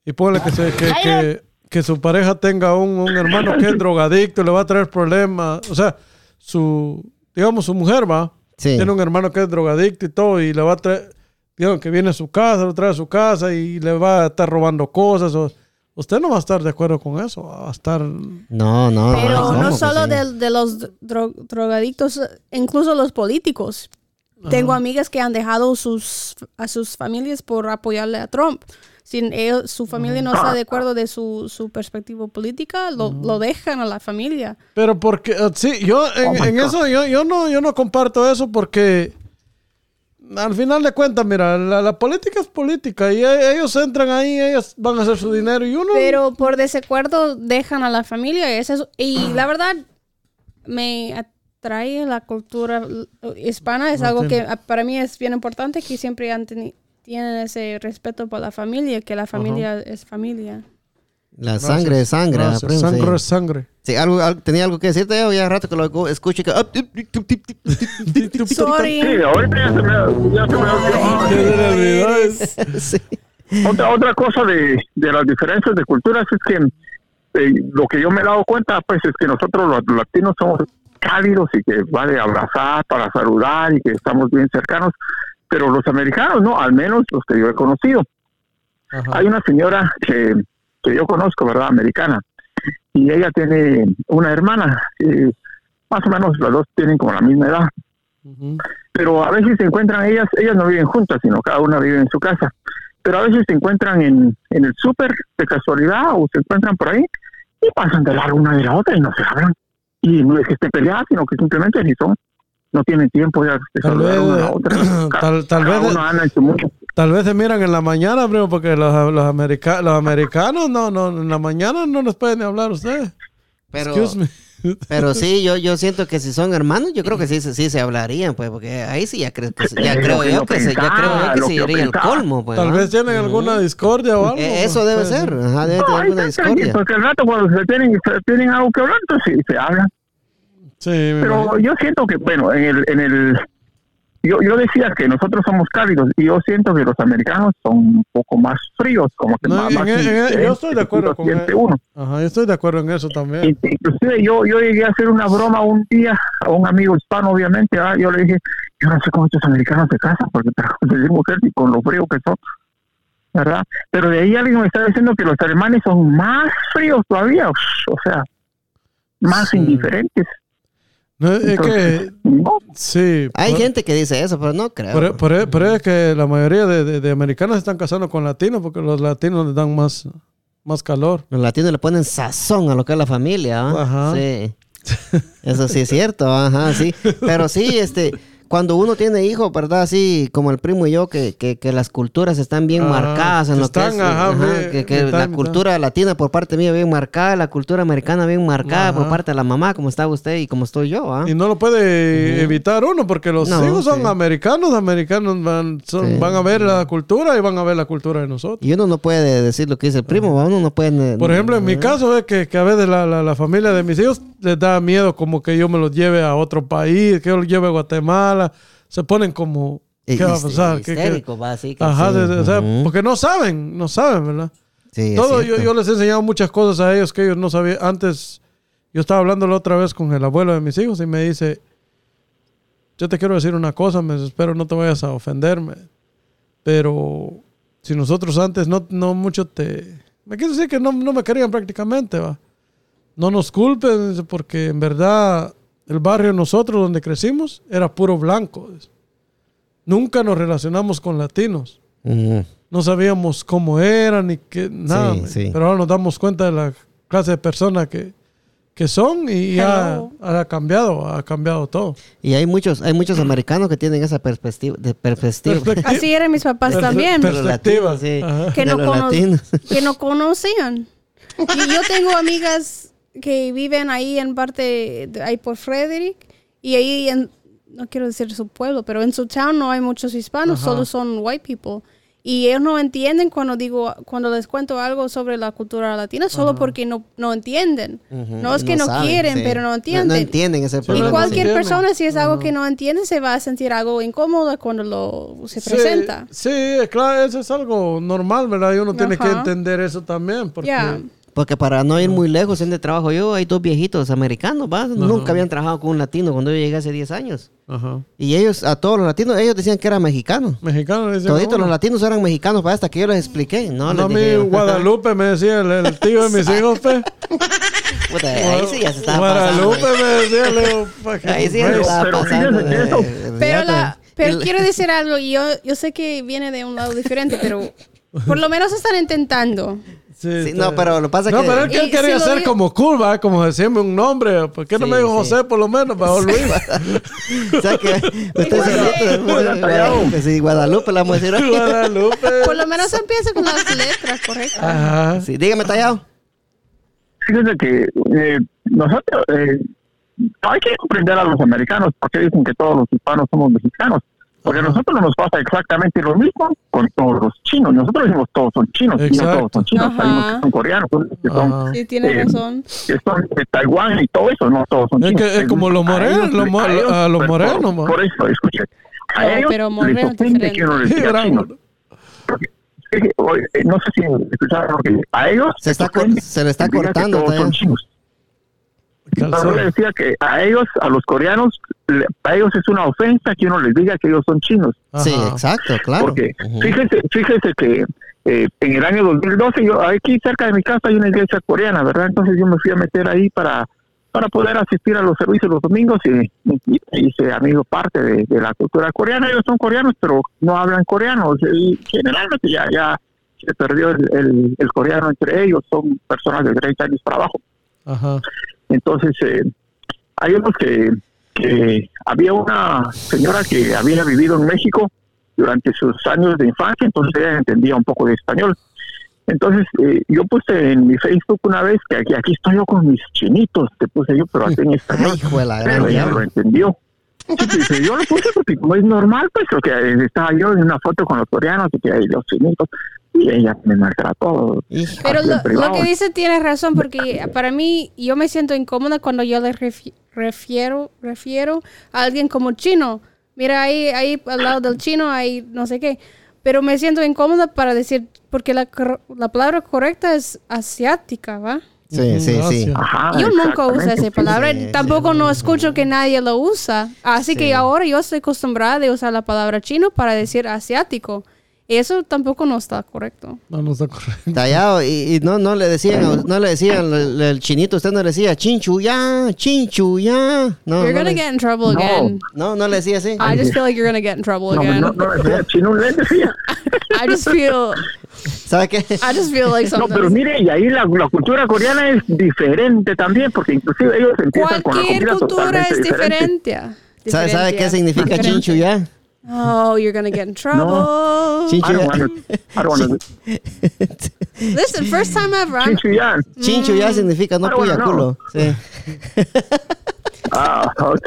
y ponle que, se- que, que, que su pareja tenga un, un hermano que es drogadicto, le va a traer problemas. O sea, su, digamos, su mujer va, Sí. tiene un hermano que es drogadicto y todo, y le va a traer, digamos, que viene a su casa, lo trae a su casa y le va a estar robando cosas o usted no va a estar de acuerdo con eso. Va a estar. No, no. Pero no Pues solo sí. de, de los dro- drogadictos, incluso los políticos. Tengo amigas que han dejado sus, a sus familias por apoyarle a Trump. Si ellos, su familia no está de acuerdo de su, su perspectiva política, lo, lo dejan a la familia. Pero porque, eh, sí, yo en, Oh en eso, yo, yo, no, yo no comparto eso porque al final de cuentas, mira, la, la política es política y e- ellos entran ahí, ellos van a hacer su dinero y uno... Pero por desacuerdo dejan a la familia. Y, eso es- y la verdad, me atrae la cultura hispana. Es algo que para mí es bien importante que siempre han tienen ese respeto por la familia, que la familia es familia. La sangre es sangre. Gracias. primo, sí. Sangre es sangre. Sí, algo, al- tenía algo que decirte yo, ya rato que lo escucho y que... Sorry. Sí, ahorita ya se me, ya se Sí. Otra, otra cosa de, de las diferencias de culturas es que eh, lo que yo me he dado cuenta, pues, es que nosotros los latinos somos cálidos y que vale abrazar para saludar y que estamos bien cercanos, pero los americanos no, al menos los que yo he conocido. Ajá. Hay una señora que, que yo conozco, ¿verdad? Americana, y ella tiene una hermana, eh, más o menos las dos tienen como la misma edad, pero a veces se encuentran ellas, ellas no viven juntas, sino cada una vive en su casa, pero a veces se encuentran en, en el súper de casualidad o se encuentran por ahí y pasan de largo una de la otra y no se hablan. Y no es que estén peleadas, sino que simplemente ni son, no tienen tiempo ya de Tal saludar vez, una a otra. Tal- tal vez- uno anda en su mundo. Tal vez se miran en la mañana, primo, porque los, los, america- los americanos no, no, en la mañana no les pueden ni hablar a ustedes. Pero, Excuse me. pero sí, yo, yo siento que si son hermanos, yo creo que sí, se- sí se hablarían, pues, porque ahí sí ya, creo que, se- ya creo yo que, se, ya creo yo que yo sería el colmo, pues. Tal vez tienen alguna discordia o algo. Eh, Eso pues, debe puede ser, ajá, debe No, tener alguna discordia. porque al rato cuando se tienen, se tienen algo que hablar, entonces sí, se hablan. Sí, Pero imagino. yo siento que, bueno, en el, en el yo, yo decía que nosotros somos cálidos y yo siento que los americanos son un poco más fríos, como que No, más, en- más en- en- yo indiferentes, estoy de acuerdo con uno. Ajá, yo estoy de acuerdo en eso también. In- Inclusive yo, yo llegué a hacer una broma un día a un amigo hispano, obviamente, ¿verdad? yo le dije, yo no sé cómo estos americanos se casan, porque mujer y con lo frío que son, ¿verdad? Pero de ahí alguien me está diciendo que los alemanes son más fríos todavía, o sea, más Sí. indiferentes. No, es que, sí. Hay por- gente que dice eso, pero no creo. Eso es que la mayoría de, de- de americanos se están casando con latinos porque los latinos les dan más, más calor. Los latinos le ponen sazón a lo que es la familia. Ajá. Sí. Eso sí es cierto, ajá, sí. Pero sí, este, cuando uno tiene hijos, ¿verdad? Así como el primo y yo, que, que, que las culturas están bien marcadas en lo están, que es. ajá, ajá, bien, que, la cultura latina por parte mía bien marcada, la cultura americana bien marcada por parte de la mamá, como está usted y como estoy yo, ¿ah? Y no lo puede evitar uno porque los No, hijos son sí. americanos, americanos van, son- Sí. van a ver la cultura y van a ver la cultura de nosotros. Y uno no puede decir lo que dice el primo, uno no puede... Por ejemplo, en mi caso es que, que a veces la, la- la familia de mis hijos les da miedo como que yo me los lleve a otro país, que yo los lleve a Guatemala. Se ponen como, ¿qué va a pasar? ¿Qué- qué? histérico, va, así que Ajá, sí. de- de- o sea, Ujú. porque no saben, no saben, ¿verdad? Sí, Todo, yo, yo les he enseñado muchas cosas a ellos que ellos no sabían. Antes, yo estaba hablando la otra vez con el abuelo de mis hijos y me dice, yo te quiero decir una cosa, me espero no te vayas a ofenderme. Pero si nosotros antes no, no mucho te... Me quiero decir que no, no me querían prácticamente, va. No nos culpen, porque en verdad el barrio nosotros donde crecimos era puro blanco. Nunca nos relacionamos con latinos no sabíamos cómo eran ni qué, nada. Sí, me- sí. Pero ahora nos damos cuenta de la clase de personas que, que son y ya Hello. ha cambiado, ha cambiado todo. Y hay muchos, hay muchos americanos que tienen esa perspectiva, de perspectiva. Perspectiva. Así eran mis papás también. Perspectiva. latinos, sí. Ajá. que De no, los cono- latinos. que no conocían. Y yo tengo amigas que viven ahí en parte, de- ahí por Frederick, y ahí en, no quiero decir su pueblo, pero en su town no hay muchos hispanos, Ajá. solo son white people. Y ellos no entienden cuando digo, cuando les cuento algo sobre la cultura latina, solo porque no, no entienden. No es que no, saben, quieren, sí. pero no No, entienden. entienden ese Y problema. cualquier entienden. persona, si es algo que no entiende, se va a sentir algo incómodo cuando lo se Sí, presenta. Sí, claro, eso es algo normal, ¿verdad? Y uno tiene que entender eso también. Porque. Porque para no ir muy lejos, en de trabajo yo, hay dos viejitos americanos, ¿va? Nunca habían trabajado con un latino cuando yo llegué hace 10 años. Ajá. Y ellos, a todos los latinos, ellos decían que eran mexicanos. Mexicano le decía, Toditos "No, los latinos eran mexicanos, ¿va? hasta que yo les expliqué. No, No, les mi dije, Guadalupe me decía el, el tío de mis hijos, pe. Puta, ahí sí ya se estaba Guadalupe pasando. me decía, le digo, fucking Ahí sí ya se estaba pero pasando. Pero, la, pero quiero decir algo, y yo, yo sé que viene de un lado diferente, pero por lo menos están intentando. Sí, no, pero lo pasa No, que... pero él, él quería si ser como cool, ¿va? Como decirme un nombre. ¿Por qué no Sí, me dijo sí. José por lo menos? Mejor Luis. o sea que usted solito, Guadalupe, sí, Guadalupe, la hoy. Guadalupe. Por lo menos empieza con las letras correctas. Ajá. Sí, dígame, tallado. Fíjense que eh, nosotros eh, hay que comprender a los americanos porque dicen que todos los hispanos somos mexicanos. Porque a nosotros nos pasa exactamente lo mismo con todos los chinos. Nosotros decimos todos son chinos, y no Exacto. todos son chinos. Ajá. Hay unos que son coreanos, que son. Sí, tienes Eh, razón. que son de Taiwán y todo eso, no todos son Es chinos. que es como los A morenos, ellos- los mo- los por- morenos, Por, por eso, escuchen. A No, ellos pero les ofende que uno les diga bravo. chino. Porque, es que, oye, eh, no sé si escucharon, porque a ellos Se está se le está que que cortando todos son chinos. Calzón. Pero le decía que a ellos, a los coreanos, le- a ellos es una ofensa que uno les diga que ellos son chinos. Sí, Ajá. exacto, claro. Porque fíjese, fíjese que eh, en el año 2012, yo aquí cerca de mi casa hay una iglesia coreana, ¿verdad? Entonces yo me fui a meter ahí para para poder asistir a los servicios los domingos y, y- y hice amigo parte de, de la cultura coreana. Ellos son coreanos, pero no hablan coreano. Y generalmente ya, ya se perdió el, el- el coreano entre ellos. Son personas de 30 años para abajo. Ajá. Entonces, eh, hay unos que, que había una señora que había vivido en México durante sus años de infancia, entonces ella entendía un poco de español. Entonces, eh, yo puse en mi Facebook una vez que aquí, aquí estoy yo con mis chinitos, te puse yo, pero así en español. Ay, hijo de la gran Pero ella lo entendió. Sí, pues, yo lo puse porque como es normal, pues, lo que eh, estaba yo en una foto con los coreanos y que hay los chinitos, y ella me maltrató. Pero lo, que dice tiene razón, porque para mí yo me siento incómoda cuando yo le refi- refiero, refiero a alguien como chino. Mira, ahí, ahí al lado del chino hay no sé qué. Pero me siento incómoda para decir, porque la, la palabra correcta es asiática, ¿va? Sí, sí, sí. Ajá, Yo nunca uso esa palabra, sí, tampoco no escucho que nadie lo usa. Así que ahora yo estoy acostumbrada de usar la palabra chino para decir asiático. Eso tampoco no está correcto. No, no está correcto. Tallado, y, y no, no le decían, no le decían el, el chinito, usted no le decía chinchu ya, chinchu ya. No, you're no, gonna le, get in trouble No. again. no, no le decía así. I just feel like you're gonna get in trouble No, again. no, no, decía chino, le decía. I just feel, ¿Sabe qué? I just feel like No, pero something. mire, y ahí la, la cultura coreana es diferente también, porque inclusive ellos empiezan con la Cualquier comida cultura totalmente es diferente. diferente. ¿Sabe, sabe qué significa chinchu ya? Oh, you're gonna get in trouble. Chinchu I don't wanna- I don't wanna- Listen, first time ever. I'm- Chinchuyan. Chinchu significa no Ah, puya bueno, no. culo. Sí. Ah, ok.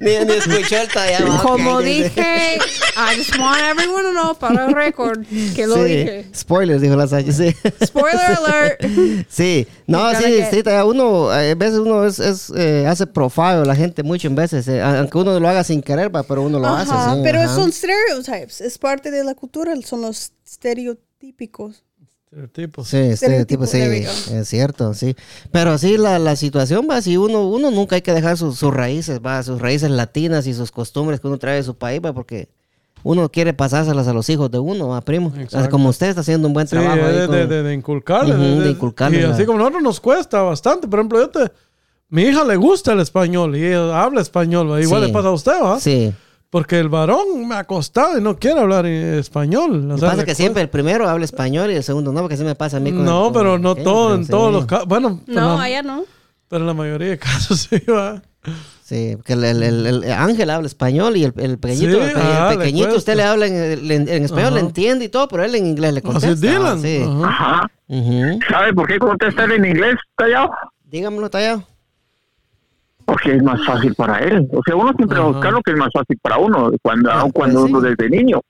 Ni, ni escuchó el tallado. Como dije, I just want everyone to know para el récord que lo Sí, dije. spoilers, dijo la Sachi, sí. Spoiler alert. Sí, no, sí, get- sí, todavía uno, a veces uno es, es, eh, hace profile a la gente mucho en veces, eh, aunque uno lo haga sin querer, pero uno lo hace. Ajá, sí, pero ajá. son stereotypes, es parte de la cultura, son los estereotípicos. Estereotipos. Sí, este tipo, Estereotipo, sí, es cierto, sí. Pero sí, la, la situación va, si uno, uno nunca hay que dejar sus, sus raíces, va, sus raíces latinas y sus costumbres que uno trae de su país, va, porque uno quiere pasárselas a los hijos de uno, va, primo. Exacto. Como usted está haciendo un buen Sí, trabajo ahí de, con- de, de, de Y así como a nosotros nos cuesta bastante. Por ejemplo, yo te, mi hija le gusta el español y ella habla español. ¿va? Igual Sí. le pasa a usted, ¿va? Sí. Porque el varón me ha costado y no quiere hablar español. O sea, pasa le que siempre el primero habla español y el segundo no, porque así me pasa a mí con No, con pero el no pequeño, todo, pero en sí. todos los casos. Bueno, No, la- allá no. pero en la mayoría de casos sí va. Sí, porque el, el- el- el Ángel habla español y el, el pequeñito, Sí, el, pe- el ah, le pequeñito cuesta. usted le habla en, en- en español, Ajá. le entiende y todo, pero él en inglés le Así contesta. es Dylan. Sí. Ajá. ¿Sabe por qué contestar en inglés, Tallado? Dígamelo, Tallado. Porque es más fácil para él. O sea, uno siempre va a Ajá. buscar lo que es más fácil para uno, cuando, Ah, aun cuando pues sí. uno desde niño.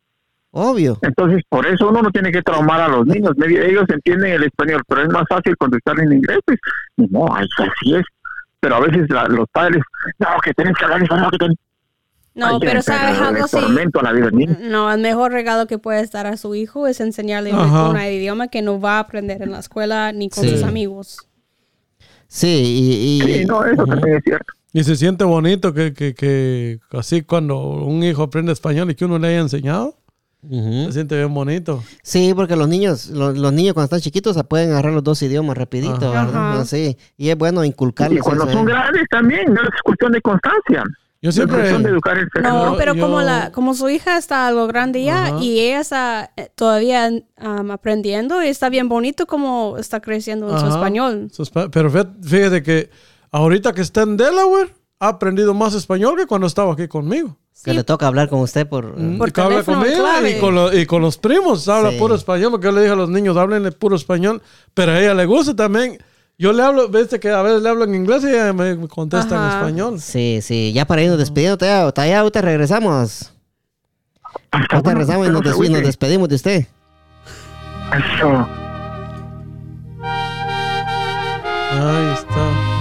Obvio. Entonces, por eso uno no tiene que traumar a los niños. Ellos entienden el español, pero es más fácil contestar en inglés. Pues, no, ay, así es. Pero a veces la- los padres, no, que tenés que hablar español, que tenés... No, pero sabes algo niño. No, el mejor regalo que puedes dar a su hijo es enseñarle un, Ajá. un idioma que no va a aprender en la escuela ni con Sí. sus amigos. Sí, y, y- Sí, no, eso también es cierto. Y se siente bonito que, que, que así cuando un hijo aprende español y que uno le haya enseñado, se siente bien bonito. Sí, porque los niños, los, los niños cuando están chiquitos se pueden agarrar los dos idiomas rapidito, Ajá. ¿verdad? Ajá. Sí, y es bueno Y inculcarles cuando eso, son ¿eh? grandes también, no es cuestión de constancia. Yo de siempre... educar el cerebro. No, pero yo- como la como su hija está algo grande ya y ella está eh, todavía um, aprendiendo, y está bien bonito como está creciendo en su español. Su espa- Pero fíjate, que ahorita que está en Delaware, ha aprendido más español que cuando estaba aquí conmigo. Que le toca hablar con usted por... Mm, Por y que habla conmigo clave. y con, lo- y con los primos habla Sí. puro español, porque yo le dije a los niños, háblenle puro español, pero a ella le gusta también. Yo le hablo, viste que a veces le hablo en inglés y ella me contesta Ajá. en español. Sí, sí, ya para irnos despidiendo, Tallado, ahorita regresamos. Hasta Ahorita regresamos y nos, des- y nos despedimos de usted. Eso. Ahí está.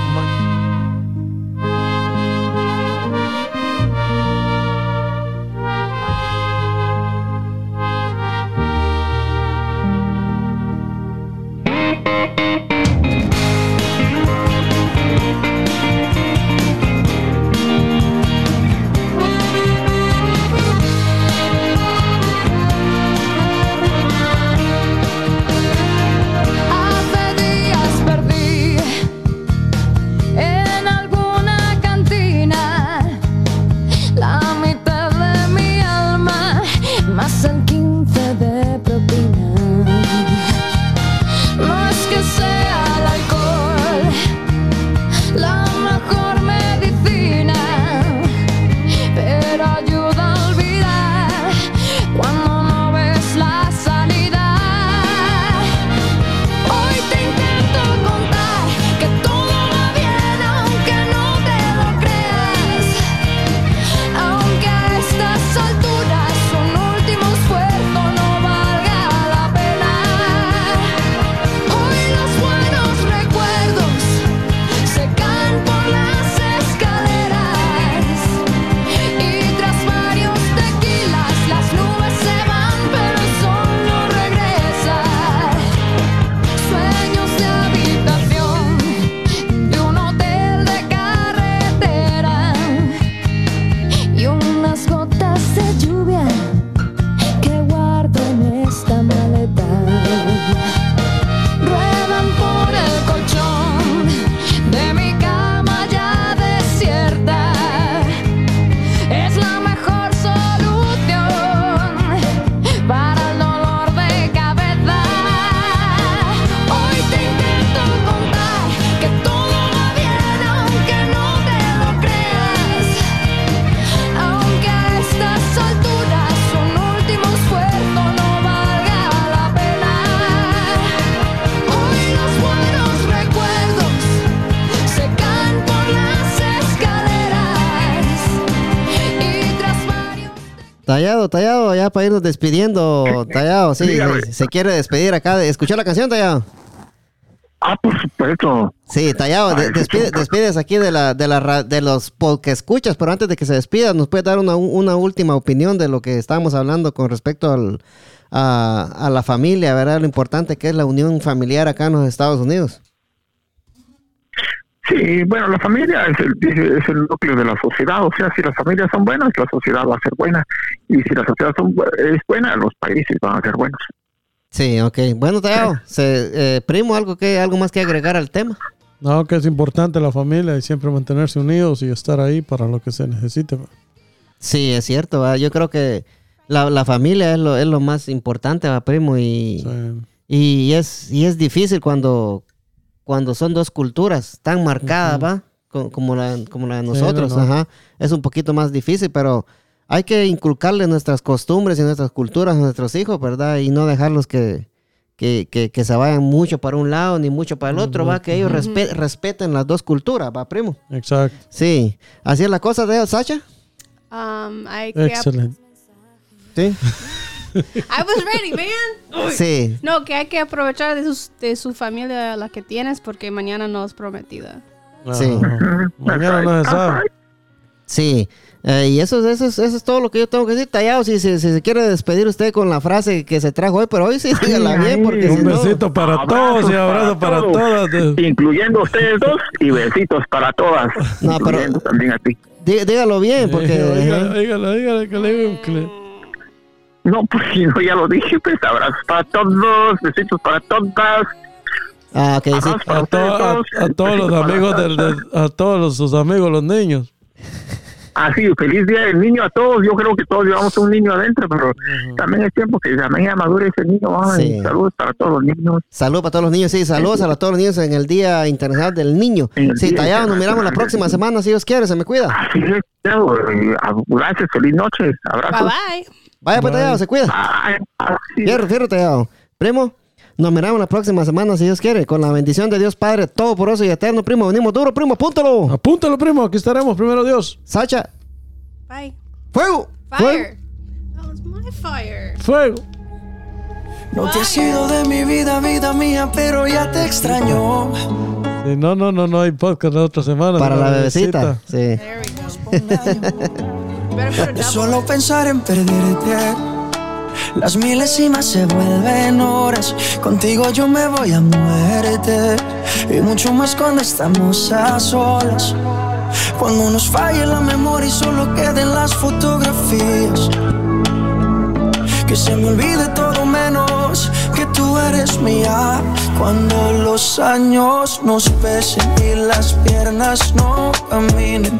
Tallado, ya para irnos despidiendo, Tallado, sí, se, se quiere despedir acá. ¿Escuchó la canción, Tallado? Ah, por supuesto. Sí, Tallado, Ay, despide- despides aquí de la, de la de los que escuchas, pero antes de que se despida, ¿nos puede dar una, una última opinión de lo que estábamos hablando con respecto al, a, a la familia, ¿verdad? Lo importante que es la unión familiar acá en los Estados Unidos. Sí, bueno, la familia es el, es el núcleo de la sociedad. O sea, si las familias son buenas, la sociedad va a ser buena. Y si la sociedad son es buena, los países van a ser buenos. Sí, ok. Bueno, se, eh, primo, algo que algo más que agregar al tema. No, que es importante la familia y siempre mantenerse unidos y estar ahí para lo que se necesite. Sí, es cierto. Yo creo que la, la familia es lo, es lo más importante, ¿va, primo. Y, Sí. y, es, y es difícil cuando, cuando son dos culturas tan marcadas, ¿va? Co- Como la, como la de Sí, nosotros. no, no. Ajá. Es un poquito más difícil, pero hay que inculcarle nuestras costumbres y nuestras culturas a nuestros hijos, ¿verdad? Y no dejarlos que, que, que, que se vayan mucho para un lado ni mucho para el otro, ¿va? Que ellos respe- respeten las dos culturas, ¿va, primo? Exacto. Sí. Así es la cosa de Sacha. Um, hay que ap- Excelente. Sí. I was ready, man. Sí. No, que hay que aprovechar de, sus- de su familia la que tienes porque mañana no es prometida. Sí. Mañana no se sabe. Sí. Eh, y eso, eso, es- eso es todo lo que yo tengo que decir. Tallado, si, si- si se quiere despedir usted con la frase que se trajo hoy, pero hoy sí, dígala bien, porque si Un no... besito para todos y abrazo para todos, todas. Incluyendo a ustedes dos y besitos para todas. No, pero- incluyendo también a ti. dí- dígalo bien, porque... Dígale, dígale que le digo que le- No, pues si no, ya lo dije, pues abrazos para todos, besitos para todas. Ah, sí. Abrazos para a, to- ustedes a- dos, a todos los besitos para amigos del, del- a todos los- sus amigos los niños Así, feliz día del niño a todos. Yo creo que todos llevamos un niño adentro, pero también es tiempo que también ya madure ese niño. Ay, Sí. Saludos para todos los niños. Saludos para todos los niños, sí, saludos a todos los niños en el Día Internacional del Niño. Sí, Tallado, nos miramos la próxima semana, si Dios quiere, se me cuida. Así es, eh, gracias, feliz noche. Bye Abrazos. bye. Vaya pues. Tallado, se cuida. Fierro, fierro, Tallado. Primo, nos miramos la próxima semana, si Dios quiere, con la bendición de Dios Padre, todo poroso y eterno, primo. Venimos duro, primo, apúntalo. apúntalo primo aquí estaremos primero Dios Sacha, Bye. fuego. Fire. That was my fire. fuego No te has ido de mi vida, vida mía, pero ya te extraño. Sí, no no no no hay podcast la otra semana Para la bebecita. bebecita, sí. There we go. Solo pensar en perderte. Las milésimas se vuelven horas. Contigo yo me voy a muerte. Y mucho más cuando estamos a solas. Cuando nos falle la memoria y solo queden las fotografías. Que se me olvide todo menos que tú eres mía. Cuando los años nos pesen y las piernas no caminen,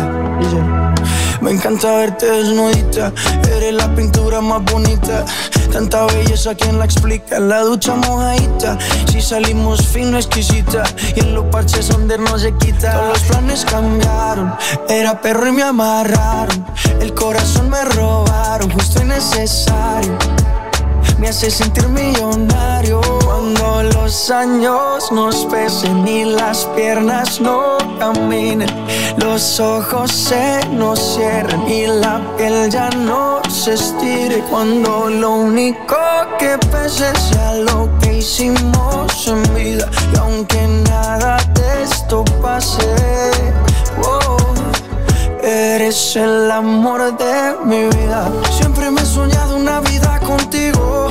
Me encanta verte desnudita, eres la pintura más bonita. Tanta belleza, ¿quién la explica? La ducha mojadita, si salimos fino, exquisita. Y en los parches donde no se quita. Todos los planes cambiaron, era perro y me amarraron. El corazón me robaron, justo y necesario me hace sentir millonario cuando los años nos pesen y las piernas no caminen, los ojos se nos cierren y la piel ya no se estire cuando lo único que pese sea lo que hicimos en vida y aunque nada de esto pase, oh, Eres el amor de mi vida. Siempre me he soñado una vida contigo.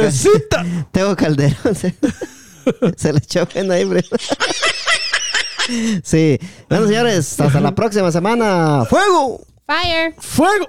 Bebecita Tengo Calderón. Se, se le echó pena ahí, bro. Sí. Bueno, señores, hasta la próxima semana. ¡Fuego! Fire. fuego